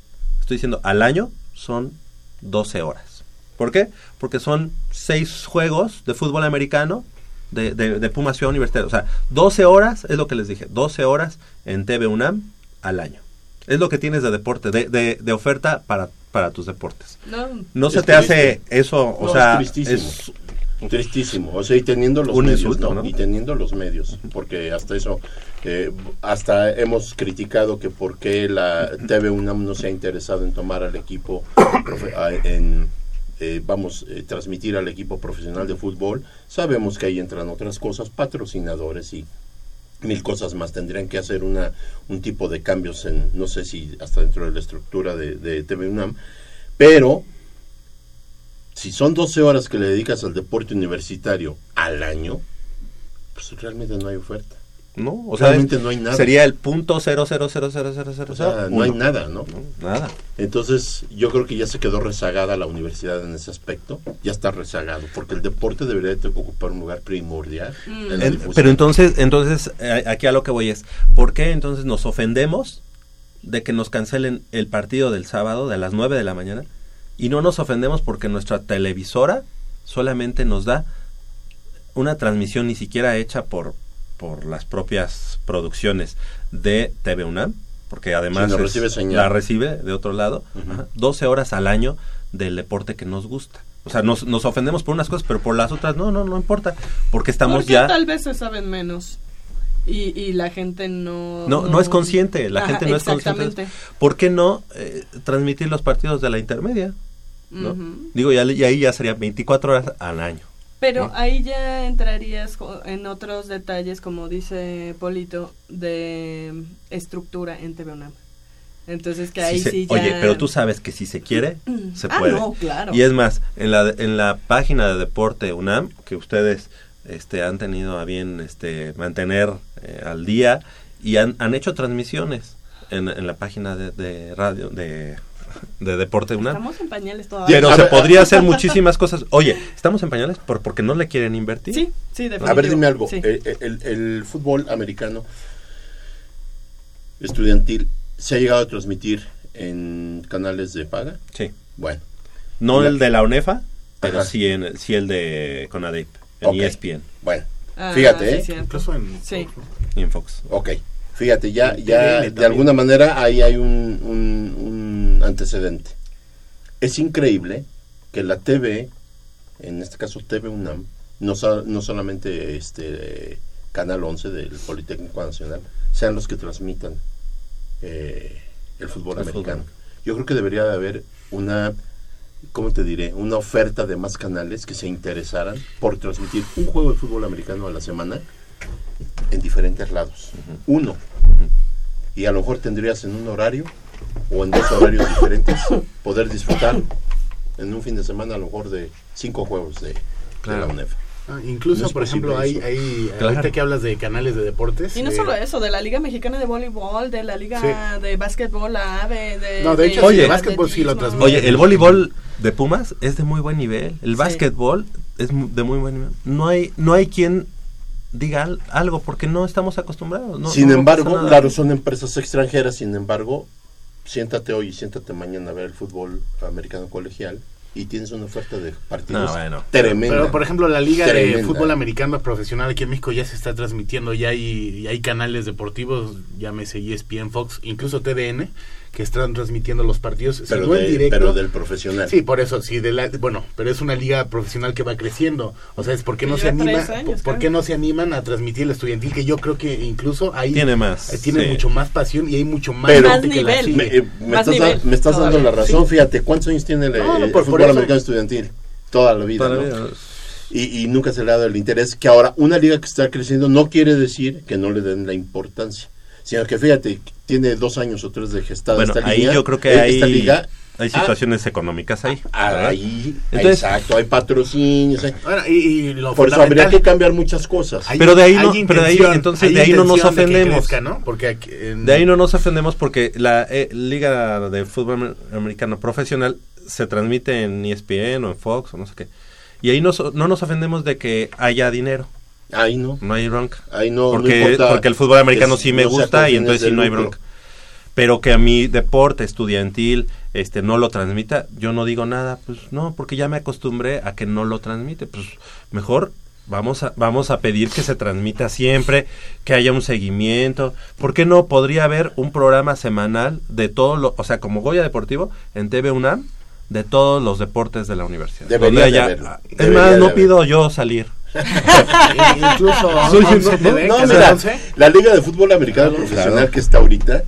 estoy diciendo al año son 12 horas. ¿Por qué? Porque son seis juegos de fútbol americano de, de, de Puma Ciudad Universitaria. O sea, 12 horas, es lo que les dije, 12 horas en TV UNAM al año. Es lo que tienes de deporte, de, de, de oferta para, para tus deportes. no. No se Es te hace eso, o No, sea, es tristísimo. es Tristísimo, o sea, y teniendo los Un medios, insulto, ¿no? ¿no? Y teniendo los medios, porque hasta eso, eh, hasta hemos criticado que por qué la TV UNAM no se ha interesado en tomar al equipo, en, eh, vamos, eh, transmitir al equipo profesional de fútbol. Sabemos que ahí entran otras cosas, patrocinadores y mil cosas más. Tendrían que hacer una, un tipo de cambios en, no sé si hasta dentro de la estructura de, de TV UNAM, pero si son 12 horas que le dedicas al deporte universitario al año, pues realmente no hay oferta. ¿no? O sea, Realmente no hay nada. Sería el punto cero cero cero cero cero cero O sea, no hay nada, ¿no? No, nada. Entonces, yo creo que ya se quedó rezagada la universidad en ese aspecto. Ya está rezagado, porque el deporte debería de ocupar un lugar primordial. en la En- difusión. pero entonces, entonces eh, aquí a lo que voy es, ¿por qué entonces nos ofendemos de que nos cancelen el partido del sábado de las 9 de la mañana? Y no nos ofendemos porque nuestra televisora solamente nos da una transmisión ni siquiera hecha por, por las propias producciones de TV UNAM, porque además Sí, no es- recibe señal. la recibe de otro lado, ajá, 12 horas al año del deporte que nos gusta. O sea, nos, nos ofendemos por unas cosas, pero por las otras no, no, no importa, porque estamos Porque ya... tal vez se saben menos. Y, y la gente no... No, no es consciente, la Ajá, gente no es consciente. ¿Por qué no eh, transmitir los partidos de la intermedia? ¿No? Ujú. Digo, ya, y ahí ya sería 24 horas al año. Pero ¿no? ahí ya entrarías en otros detalles, como dice Polito, de estructura en TV UNAM. Entonces que ahí se- sí ya... Oye, pero tú sabes que si se quiere, se Ah, puede. no, claro. Y es más, en la, en la página de deporte UNAM, que ustedes este, han tenido a bien este, mantener eh, al día, y han, han hecho transmisiones en, en la página de, de radio, de, de deporte UNAM. Estamos en pañales todavía. Pero se podría hacer muchísimas cosas. Oye, ¿estamos en pañales por, porque no le quieren invertir? Sí, sí, definitivo. A ver, dime algo. Sí. Eh, eh, El, el fútbol americano estudiantil ¿Se ha llegado a transmitir en canales de paga? Sí. Bueno. No La- el de la UNEFA, pero Ajá. sí, en, sí el de Conadep, en E Ok. ESPN Bueno, Ah, fíjate, sí, ¿eh? Incluso en... Sí. en Fox. Ok, fíjate, ya, ya de alguna manera ahí hay un, un- un antecedente. Es increíble que la TV, en este caso TV UNAM, no, no solamente este Canal 11 del Politécnico Nacional, sean los que transmitan eh, el fútbol El americano. fútbol. Yo creo que debería de haber una, ¿cómo te diré? Una oferta de más canales que se interesaran por transmitir un juego de fútbol americano a la semana en diferentes lados. Uno. Y a lo mejor tendrías en un horario o en dos horarios diferentes poder disfrutar en un fin de semana a lo mejor de cinco juegos de, de Claro. la UNEF. Ah, incluso, No por ejemplo, hay, hay Claro. ahorita que hablas de canales de deportes. Y no eh, solo eso, de la Liga Mexicana de Voleibol, de la Liga Sí. de Básquetbol, la AVE, de... No, de hecho, de el básquetbol sí lo transmite. Oye, el voleibol de Pumas es de muy buen nivel. El Sí. básquetbol es de muy buen nivel. No hay, no hay quien diga al- algo porque no estamos acostumbrados. no- sin no embargo, claro, son empresas extranjeras, sin embargo, siéntate hoy y siéntate mañana a ver el fútbol americano colegial y tienes una oferta de partidos No, bueno. tremenda. Pero, por ejemplo, la Liga de. Fútbol Americano Profesional aquí en México ya se está transmitiendo, ya hay, ya hay canales deportivos, llámese ESPN, Fox, incluso TDN, que están transmitiendo los partidos, si pero, no en de- directo. pero del profesional. Sí, por eso, sí, de la, bueno, pero es una liga profesional que va creciendo. O sea, es por qué no se anima, años, por, qué no se animan a transmitir el estudiantil, que yo creo que incluso ahí Tiene más, eh, tiene sí. mucho más pasión y hay mucho más Pero- gente Más que la nivel. sigue. Me, eh, me Más estás, nivel me estás dando la razón, fíjate, ¿cuántos años tiene el, No, no, el por- por fútbol americano estudiantil? Toda la vida, Toda la ¿no? vida. Y, y nunca se le ha dado el interés, que ahora una liga que está creciendo no quiere decir que no le den la importancia, sino que fíjate, tiene dos años o tres de gestada Bueno, esta ahí liga, yo creo que eh, hay, esta liga, hay ah, situaciones económicas ahí. ah, ¿verdad? ahí, Entonces- exacto, hay patrocinios, hay- Ahora, y, y lo por eso habría que cambiar muchas cosas. Hay- Pero de ahí no- pero de ahí, entonces, de ahí no nos intención de ofendemos. crezca, ¿no? Porque aquí, en- De ahí no nos ofendemos porque la eh, Liga de Fútbol Amer- Americano Profesional se transmite en ESPN o en Fox o no sé qué. Y ahí nos- no nos ofendemos de que haya dinero. Ahí no, No hay bronca. ahí no, porque, porque el fútbol americano sí me no gusta y entonces sí no hay lucro. bronca. Pero que a mi deporte estudiantil este no lo transmita, yo no digo nada, pues no, porque ya me acostumbré a que no lo transmite, pues mejor vamos a vamos a pedir que se transmita siempre, que haya un seguimiento, ¿por qué no podría haber un programa semanal de todo lo, o sea, como Goya Deportivo en TV UNAM de todos los deportes de la universidad? Debería Donde de haya- es más, no pido yo salir. incluso Soy- 11 no, mira, 11. la Liga de Fútbol Americano Claro. Profesional que está ahorita,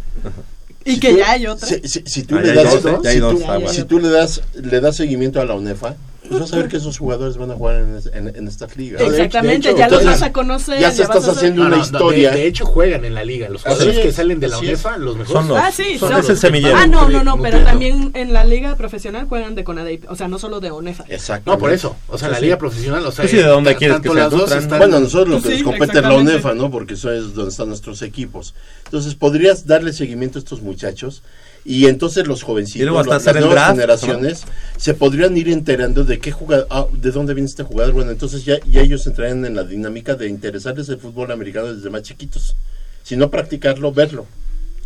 Y Si que tú- ya hay otra. Si, si- si tú, Ah, le ya hay das, dos, ¿eh? Si tú le das le das seguimiento a la UNEFA, pues vas a ver que esos jugadores van a jugar en, en- en estas ligas. Exactamente, hecho, ya los vas a conocer. ya se vas estás haciendo No, una no, historia. De, de hecho, juegan en la liga. Los jugadores que salen de la. UNEFA, los mejores. Son los- Ah, sí, son- son- es el semillero. Ah, no, no, no, pero también en la liga profesional juegan de CONADEIP, o sea, no solo de ONEFA. Exacto. No, por eso. O sea, la liga profesional, o sea, Pues sí, ¿de dónde quieres que las dos están- Bueno, nosotros lo que Sí, nos compete es la. UNEFA, ¿no? Porque eso es donde están nuestros equipos. Entonces, podrías darle seguimiento a estos muchachos y entonces los jovencitos, las nuevas draft, generaciones, se podrían ir enterando de qué jugador, ah, de dónde viene este jugador. Bueno, entonces ya, ya ellos entrarían en la dinámica de interesarles el fútbol americano desde más chiquitos. Si no practicarlo, verlo.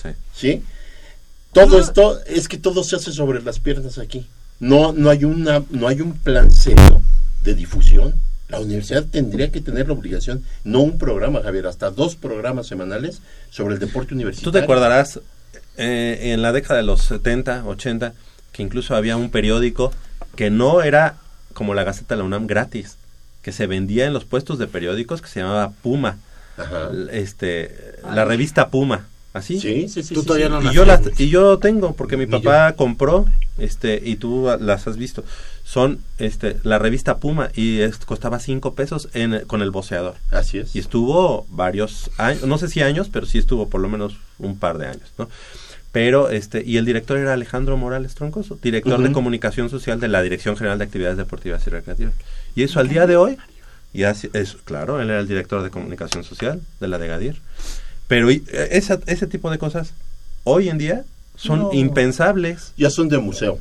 Sí. ¿Sí? Todo esto, es que todo se hace sobre las piernas aquí. No, no hay una, no hay un plan serio de difusión. La universidad tendría que tener la obligación, no un programa, Javier, hasta dos programas semanales sobre el deporte universitario. Tú te acordarás eh, en la década de los 70, 80, que incluso había un periódico que no era como la Gaceta de la UNAM gratis, que se vendía en los puestos de periódicos que se llamaba Puma, Ajá. Este, la revista Puma, así. Sí, sí, sí. Tú sí, todavía sí. no Y yo las y yo tengo porque mi papá compró este y tú las has visto. Son este la revista Puma y es- costaba cinco pesos en, con el boceador. Así es. Y estuvo varios años, no sé si años, pero sí estuvo por lo menos un par de años, ¿no? Pero, este, y el director era Alejandro Morales Troncoso, director de comunicación social de la Dirección General de Actividades Deportivas y Recreativas. Y eso al día de hoy, y así, es, claro, él era el director de comunicación social de la de Gadir. Pero y- eh, esa, ese tipo de cosas, hoy en día, son No. impensables. Ya son de museo.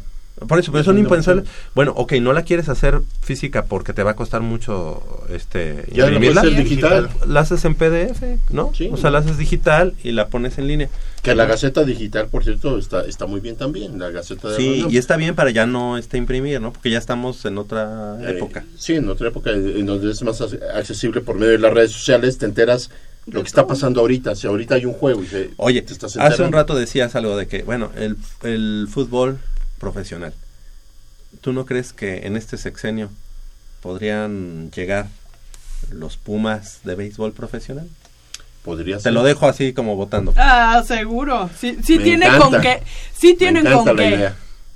Por eso, pero son impensables. Bueno, ok, no la quieres hacer física porque te va a costar mucho este Ya la imprimirla. hacer digital. La haces en PDF, ¿no? Sí. O sea, la haces digital y la pones en línea. Que la Gaceta Digital, por cierto, está, está muy bien también, la Gaceta de Sí, y está bien para ya no este imprimir, ¿no? Porque ya estamos en otra Eh, época. Sí, en otra época en donde es más ac- accesible por medio de las redes sociales, te enteras lo que está pasando ahorita. Si ahorita hay un juego y se- Oye, te estás hace un rato decías algo de que, bueno, el, el fútbol profesional. ¿Tú no crees que en este sexenio podrían llegar los Pumas de béisbol profesional? Podría Te ser. lo dejo así como votando. Ah, seguro. Sí, sí Me tienen encanta. con qué. Sí tienen Me con la qué. idea.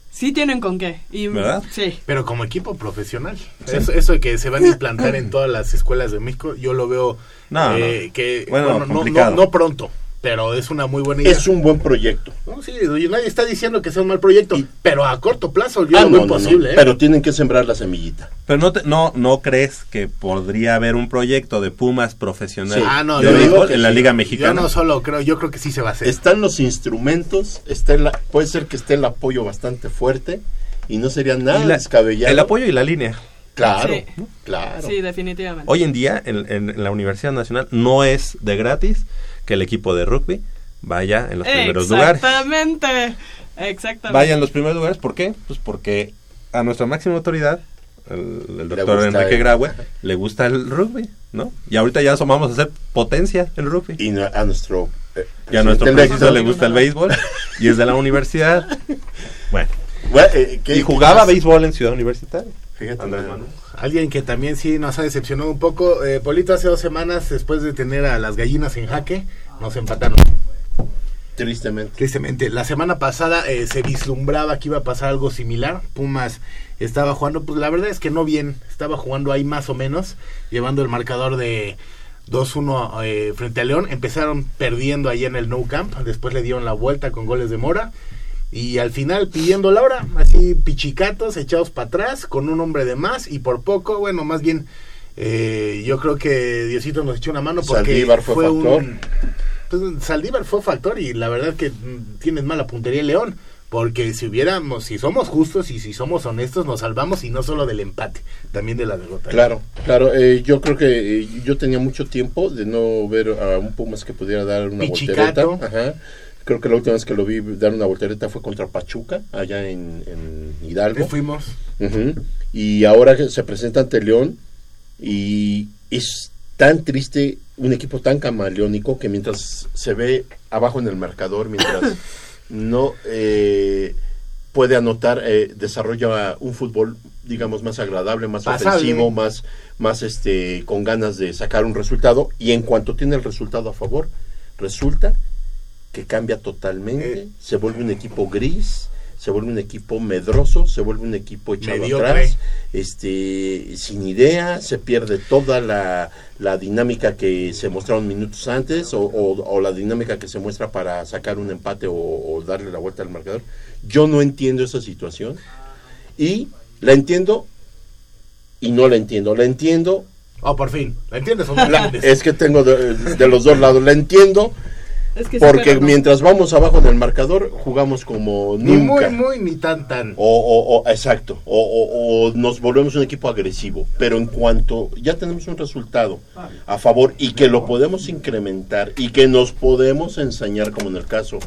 Sí tienen con qué. Y, ¿Verdad? Sí. Pero como equipo profesional. Eso, eso de que se van a implantar en todas las escuelas de México, yo lo veo No, eh, no. que Bueno, bueno, no- no, complicado. no pronto, pero es una muy buena idea. Es un buen proyecto. No, sí, nadie está diciendo que sea un mal proyecto, pero a corto plazo yo Ah, no, imposible. ¿eh? Pero tienen que sembrar la semillita. Pero no, te- no, no crees que podría haber un proyecto de Pumas profesional Sí. Ah, no, de yo digo béisbol en la sí. Liga yo Mexicana? no solo creo, yo creo que sí se va a hacer. Están los instrumentos, está el- puede ser que esté el apoyo bastante fuerte y no sería nada la- descabellado. el apoyo y la línea. Claro, Sí. claro. Sí, definitivamente. Hoy en día, en, en- en la Universidad Nacional, no es de gratis que el equipo de rugby vaya en los primeros lugares. Exactamente. Exactamente. Vaya en los primeros lugares, ¿por qué? Pues porque a nuestra máxima autoridad, el, el doctor Enrique el- Graue, le gusta el rugby, ¿no? Y ahorita ya asomamos a ser potencia el rugby. Y no- a nuestro eh, Y a nuestro presidente le gusta el béisbol y es de la universidad. Bueno, Bueno, eh, ¿qué- y jugaba béisbol en Ciudad Universitaria. Fíjate Andrés Manuel. Alguien que también sí nos ha decepcionado un poco, eh, Polito hace dos semanas, después de tener a las gallinas en jaque, nos empataron. Tristemente. Tristemente, la semana pasada eh, se vislumbraba que iba a pasar algo similar. Pumas estaba jugando, pues la verdad es que no bien, estaba jugando ahí más o menos, llevando el marcador de 2-1 eh, frente a León. Empezaron perdiendo allá en el No Camp, después le dieron la vuelta con goles de Mora. Y al final pidiendo la hora, así pichicatos, echados para atrás, con un hombre de más y por poco, bueno, más bien, eh, yo creo que Diosito nos echó una mano porque Saldívar fue factor. un, pues, Saldívar fue factor y la verdad que mm, tienes mala puntería el León. Porque si hubiéramos, si somos justos y si somos honestos, nos salvamos y no solo del empate, también de la derrota. Claro, claro. eh, yo creo que eh, yo tenía mucho tiempo de no ver a un Pumas que pudiera dar una Pichicato. voltereta. Ajá. Creo que la última vez que lo vi dar una voltereta fue contra Pachuca, allá en, en Hidalgo. fuimos. Y ahora que se presenta ante León y es tan triste un equipo tan camaleónico que mientras se ve abajo en el marcador, mientras no eh, puede anotar, eh, desarrolla un fútbol digamos más agradable, más Pasable. ofensivo, más, más este con ganas de sacar un resultado y en cuanto tiene el resultado a favor, resulta que cambia totalmente, Eh. se vuelve un equipo gris, se vuelve un equipo medroso, se vuelve un equipo echado Mediocre. atrás, este, sin idea, se pierde toda la, la dinámica que se mostraron minutos antes o, o- o la dinámica que se muestra para sacar un empate o, o darle la vuelta al marcador. Yo no entiendo esa situación y la entiendo y no la entiendo. La entiendo, Oh, por fin. ¿La entiendes o no la la- entiendes? es que tengo de, de los dos lados, la entiendo Es que sí, porque no. mientras vamos abajo en el marcador jugamos como Ni muy, nunca. muy, ni tan, tan. O, o- o- exacto, o, o- o nos volvemos un equipo agresivo, pero en cuanto ya tenemos un resultado a favor y que lo podemos incrementar y que nos podemos ensañar, como en el caso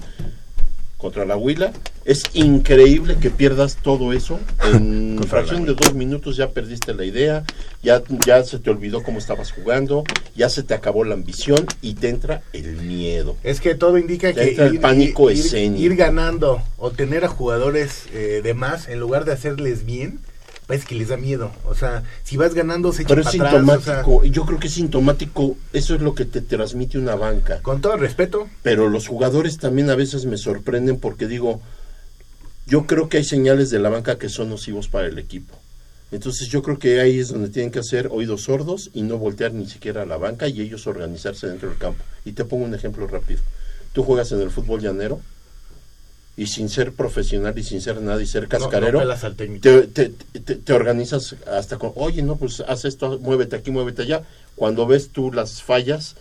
contra la Huila, es increíble que pierdas todo eso en fracción de dos minutos ya perdiste la idea, ya, ya se te olvidó cómo estabas jugando, ya se te acabó la ambición y te entra el miedo. Es que todo indica que entra el pánico ir, escénico. ir ganando o tener a jugadores eh, de más en lugar de hacerles bien, pues que les da miedo. O sea, si vas ganando se echan Pero es para atrás. o sea, sintomático, yo creo que es sintomático, eso es lo que te transmite una banca. con todo respeto, Pero los jugadores también a veces me sorprenden porque digo, yo creo que hay señales de la banca que son nocivos para el equipo. Entonces yo creo que ahí es donde tienen que hacer oídos sordos y no voltear ni siquiera a la banca y ellos organizarse dentro del campo. Y te pongo un ejemplo rápido. Tú juegas en el fútbol llanero y sin ser profesional y sin ser nada y ser cascarero, no te, te- te- te organizas hasta con, oye, no, pues haz esto, muévete aquí, muévete allá. Cuando ves tú las fallas,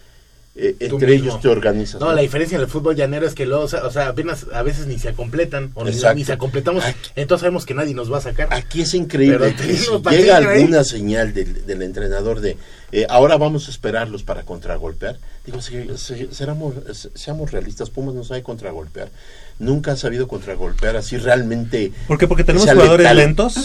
eh, entre mismo. ellos te organizas. No, la diferencia en el fútbol llanero es que luego, o sea, apenas a veces ni se completan, o ni, ni se completamos, entonces sabemos que nadie nos va a sacar. Aquí es increíble que si llega ahí. alguna señal del, del entrenador de eh, ahora vamos a esperarlos para contragolpear. Digo, si, si- seramos- se- seamos realistas, Pumas no sabe contragolpear. Nunca ha sabido contragolpear así realmente. ¿Por qué? ¿Porque tenemos jugadores letal. lentos?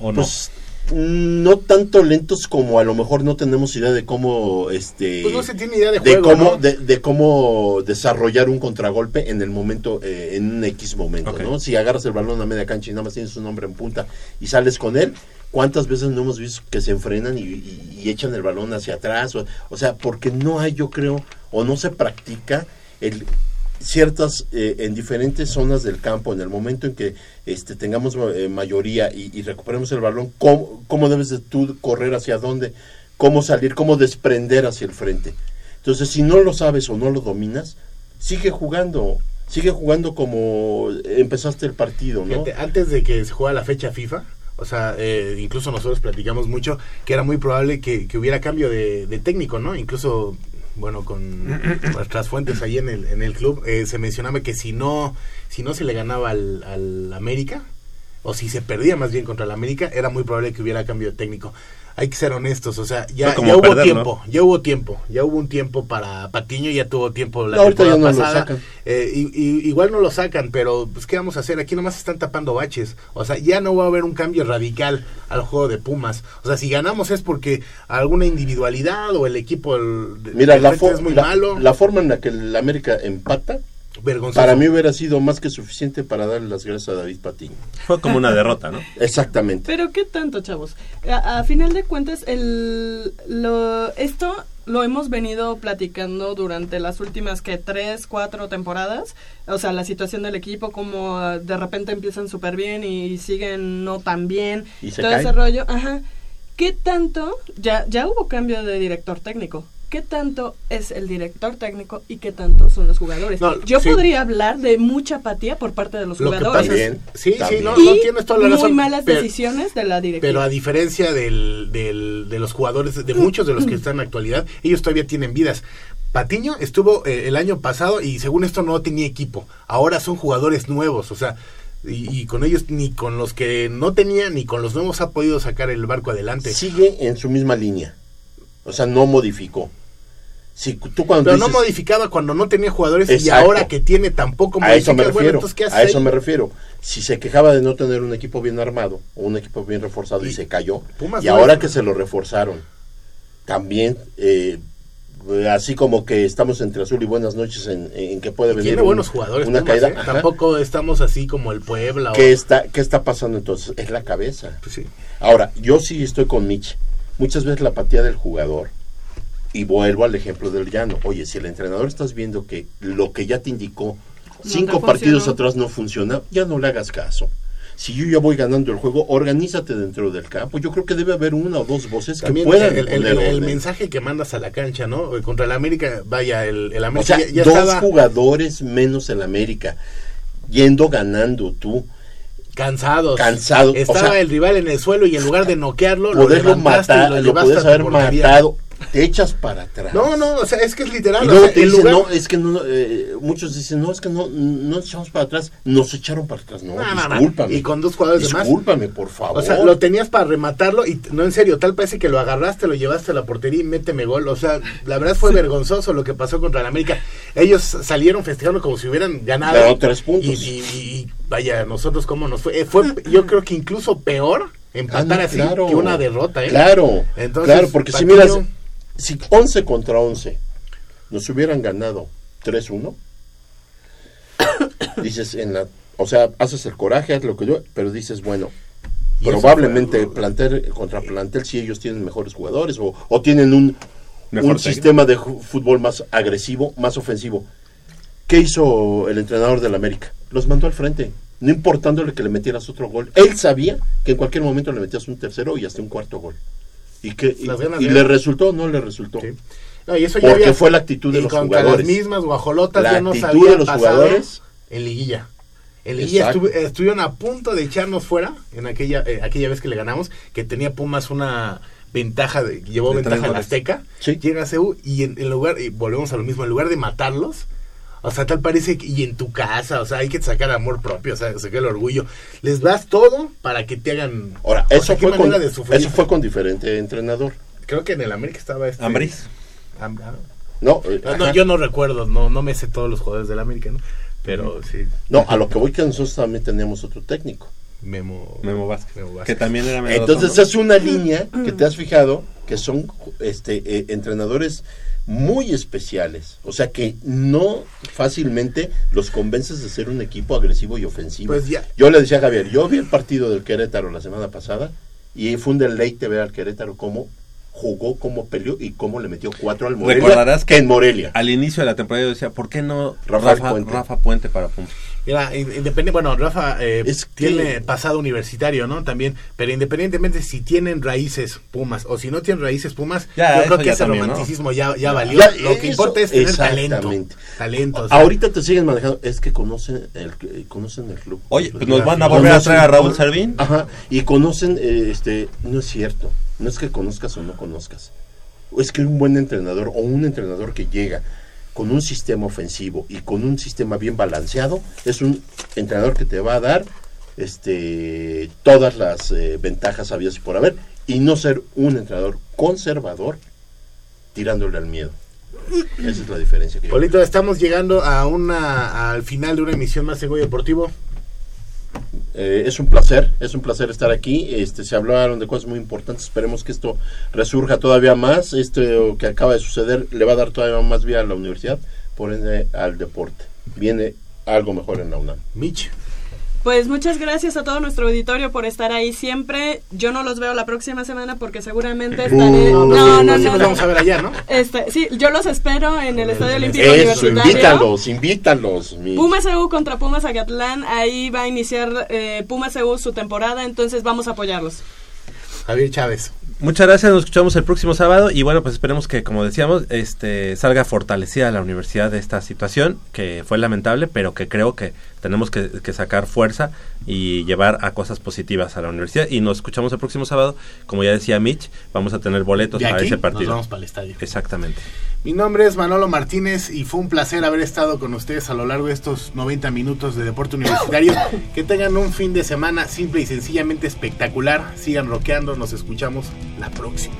¿O no? Pues, no tanto lentos como a lo mejor no tenemos idea de cómo este Pues no se tiene idea de juego, cómo ¿no? de, de cómo desarrollar un contragolpe en el momento eh, en un X momento no si agarras el balón a media cancha y nada más tienes un hombre en punta y sales con él cuántas veces no hemos visto que se enfrenan y, y- y echan el balón hacia atrás o, o sea porque no hay yo creo o no se practica el ciertas eh, en diferentes zonas del campo en el momento en que este tengamos eh, mayoría y, recuperemos el balón cómo, cómo debes de tú correr hacia dónde cómo salir cómo desprender hacia el frente entonces si no lo sabes o no lo dominas sigue jugando sigue jugando como empezaste el partido no antes de que se juega la fecha FIFA, o sea, eh, incluso nosotros platicamos mucho que era muy probable que, que hubiera cambio de, de técnico, ¿no? Incluso, bueno, con nuestras fuentes ahí en el, en el club, eh, se mencionaba que si no, si no se le ganaba al, al América, o si se perdía más bien contra el América, era muy probable que hubiera cambio de técnico. Hay que ser honestos, o sea, ya, hubo perder, tiempo, ya hubo tiempo, ya hubo un tiempo para Patiño, ya tuvo tiempo la No, temporada no lo pasada. sacan. Eh, y- y- igual no lo sacan, pero pues qué vamos a hacer, aquí nomás están tapando baches, o sea, ya no va a haber un cambio radical al juego de Pumas, o sea, si ganamos es porque alguna individualidad o el equipo el, de- mira la, es muy la- malo, la forma en la que el América empata vergonzoso. para mí hubiera sido más que suficiente para darle las gracias a David Patiño Fue como una derrota, ¿no? exactamente Pero qué tanto, chavos. A, a final de cuentas, el, lo, esto lo hemos venido platicando durante las últimas que tres, cuatro temporadas. O sea, la situación del equipo, como ah, de repente empiezan súper bien y siguen no tan bien. Y se todo caen. ese rollo. Ajá. ¿Qué tanto? Ya, ya hubo cambio de director técnico. ¿Qué tanto es el director técnico y qué tanto son los jugadores? No, Yo sí. podría hablar de mucha apatía por parte de los Lo que jugadores. pasa es- También, sí, sí, no, y no tienes toda la muy malas pero- decisiones de la directiva. Pero a diferencia del, del- de los jugadores, de muchos de los que están en la actualidad, ellos todavía tienen vidas. Patiño estuvo eh, el año pasado y según esto no tenía equipo. Ahora son jugadores nuevos, o sea, y, y con ellos ni con los que no tenía ni con los nuevos ha podido sacar el barco adelante. sigue en su misma línea o sea no modificó si tú cuando Pero no modificaba cuando no tenía jugadores y ahora que tiene tampoco a eso me modifica. Bueno, refiero entonces, ¿qué haces a eso ahí? me refiero si se quejaba de no tener un equipo bien armado o un equipo bien reforzado y, Y se cayó Pumas y no ahora es- que se lo reforzaron también eh, así como que estamos entre azul y buenas noches en, en que puede venir Tiene un- buenos jugadores. una Pumas, caída ¿eh? Tampoco estamos así como el Puebla. o- ¿Qué está, ¿Qué está pasando entonces? Es la cabeza. Pues sí. Ahora, yo sí estoy con Mitch. Muchas veces la apatía del jugador, y vuelvo al ejemplo del llano. Oye, si el entrenador estás viendo que lo que ya te indicó No cinco te partidos funcionó. atrás no funciona, ya no le hagas caso. Si yo ya voy ganando el juego, organízate dentro del campo. Yo creo que debe haber una o dos voces También que puedan el, el- el- el mensaje que mandas a la cancha, ¿no? Contra el América, vaya, el, el O América sea, ya, ya dos estaba jugadores menos en América, yendo ganando tú. Cansados. Cansado, o Estaba sea, el rival en el suelo y en lugar de noquearlo, lo Poderlo levantaste matar, y lo lo, tu haber matado, te echas para atrás. No, no, o sea, es que es literal. Y o sea, el lugar- no, es que no, eh, muchos dicen, no, es que no, no nos echamos para atrás, nos echaron para atrás. No, No, no, no. discúlpame. Y con dos jugadores de más. Discúlpame, por favor. O sea, lo tenías para rematarlo y no en serio, tal parece que lo agarraste, lo llevaste a la portería y méteme gol. O sea, la verdad fue vergonzoso lo que pasó contra el América. Ellos salieron festejando como si hubieran ganado. Tres puntos. Y, y- y- vaya, nosotros cómo nos fue. Eh, fue yo creo que incluso peor empatar Ah, no, así claro. que una derrota, ¿eh? Claro, Entonces, claro, porque si miras, si 11 contra 11 nos hubieran ganado 3-1, dices en la, o sea, haces el coraje, haz lo que yo, pero dices, bueno, probablemente fue- plantel contra plantel si ellos tienen mejores jugadores o, o tienen un, un sistema de fútbol más agresivo, más ofensivo. ¿Qué hizo el entrenador del América? Los mandó al frente, no importándole que le metieras otro gol. Él sabía que en cualquier momento le metías un tercero y hasta un cuarto gol. ¿Y, que, y, y de- le resultó? No le resultó. Sí. No, y eso ya Porque había- fue la actitud de y los contra jugadores. las mismas guajolotas La ya nos actitud de los jugadores. en liguilla. En liguilla estuvi- estuvieron a punto de echarnos fuera en aquella eh, aquella vez que le ganamos, que tenía Pumas una ventaja, de, llevó De ventaja en. Azteca, Sí. llega a CEU y en, en lugar, y volvemos a lo mismo, en lugar de matarlos, o sea, tal parece que, y en tu casa, o sea, hay que sacar amor propio, o sea, sacar el orgullo. Les das todo para que te hagan... Ahora, o eso sea, fue, con, de sufrir. eso fue con diferente entrenador. Creo que en el América estaba este... Ambriz. Am- ah, No, eh, no, ajá. yo no recuerdo, no, no me sé todos los jugadores del América, ¿no? Pero sí, No, a lo que voy que nosotros también teníamos otro técnico. Memo, Memo Vázquez. Memo Vázquez. Que también era Entonces ¿no? es una línea que te has fijado que son este eh, entrenadores muy especiales, o sea que no fácilmente los convences de ser un equipo agresivo y ofensivo. Pues ya. Yo le decía a Javier, yo vi el partido del Querétaro la semana pasada y fue un deleite ver al Querétaro cómo jugó, cómo peleó y cómo le metió cuatro al Morelia. Recordarás que en Morelia. Al inicio de la temporada yo decía, ¿por qué no Rafa, Puente. Rafa Puente para Pumas? Mira, in- independiente, bueno, Rafa eh, Es que- tiene pasado universitario, ¿no? También, pero independientemente si tienen raíces Pumas o si no tienen raíces Pumas, Ya, yo creo que ese también, ¿no? romanticismo ya, ya valió. Ya, Lo que eso, importa es tener talento. Talento. o sea, Ahorita te siguen manejando, es que conocen el, eh, conocen el club. Oye, pues nos van a volver a traer a Raúl Servín. Ajá, y conocen, eh, este, no es cierto, no es que conozcas o no conozcas. Es que un buen entrenador o un entrenador que llega con un sistema ofensivo y con un sistema bien balanceado, es un entrenador que te va a dar este todas las eh, ventajas habidas y por haber y no ser un entrenador conservador tirándole al miedo. Esa es la diferencia que yo Polito, estamos llegando a una al final de una emisión más de Goya Deportivo. Eh, es un placer, es un placer estar aquí. Este, se hablaron de cosas muy importantes. Esperemos que esto resurja todavía más. Esto que acaba de suceder le va a dar todavía más vida a la universidad, por ende al deporte. Viene algo mejor en la UNAM. Mitch. Pues muchas gracias a todo nuestro auditorio por estar ahí siempre. Yo no los veo la próxima semana porque seguramente estaré. No, No, no, no, no. no. vamos a ver allá, ¿no? Este, sí, yo los espero en el Estadio Olímpico Eso, Universitario. invítalos, invítalos. mi- Pumas EU contra Pumas Agatlán, ahí va a iniciar eh, Pumas EU su temporada, entonces vamos a apoyarlos. Javier Chávez. Muchas gracias, nos escuchamos el próximo sábado y bueno, pues esperemos que, como decíamos, este salga fortalecida la universidad de esta situación, que fue lamentable, pero que creo que tenemos que, que sacar fuerza y llevar a cosas positivas a la universidad. Y nos escuchamos el próximo sábado, como ya decía Mitch, vamos a tener boletos para ese nos partido. vamos para el estadio. Exactamente. Mi nombre es Manolo Martínez y fue un placer haber estado con ustedes a lo largo de estos 90 minutos de Deporte Universitario. Que tengan un fin de semana simple y sencillamente espectacular. Sigan rockeando, nos escuchamos la próxima.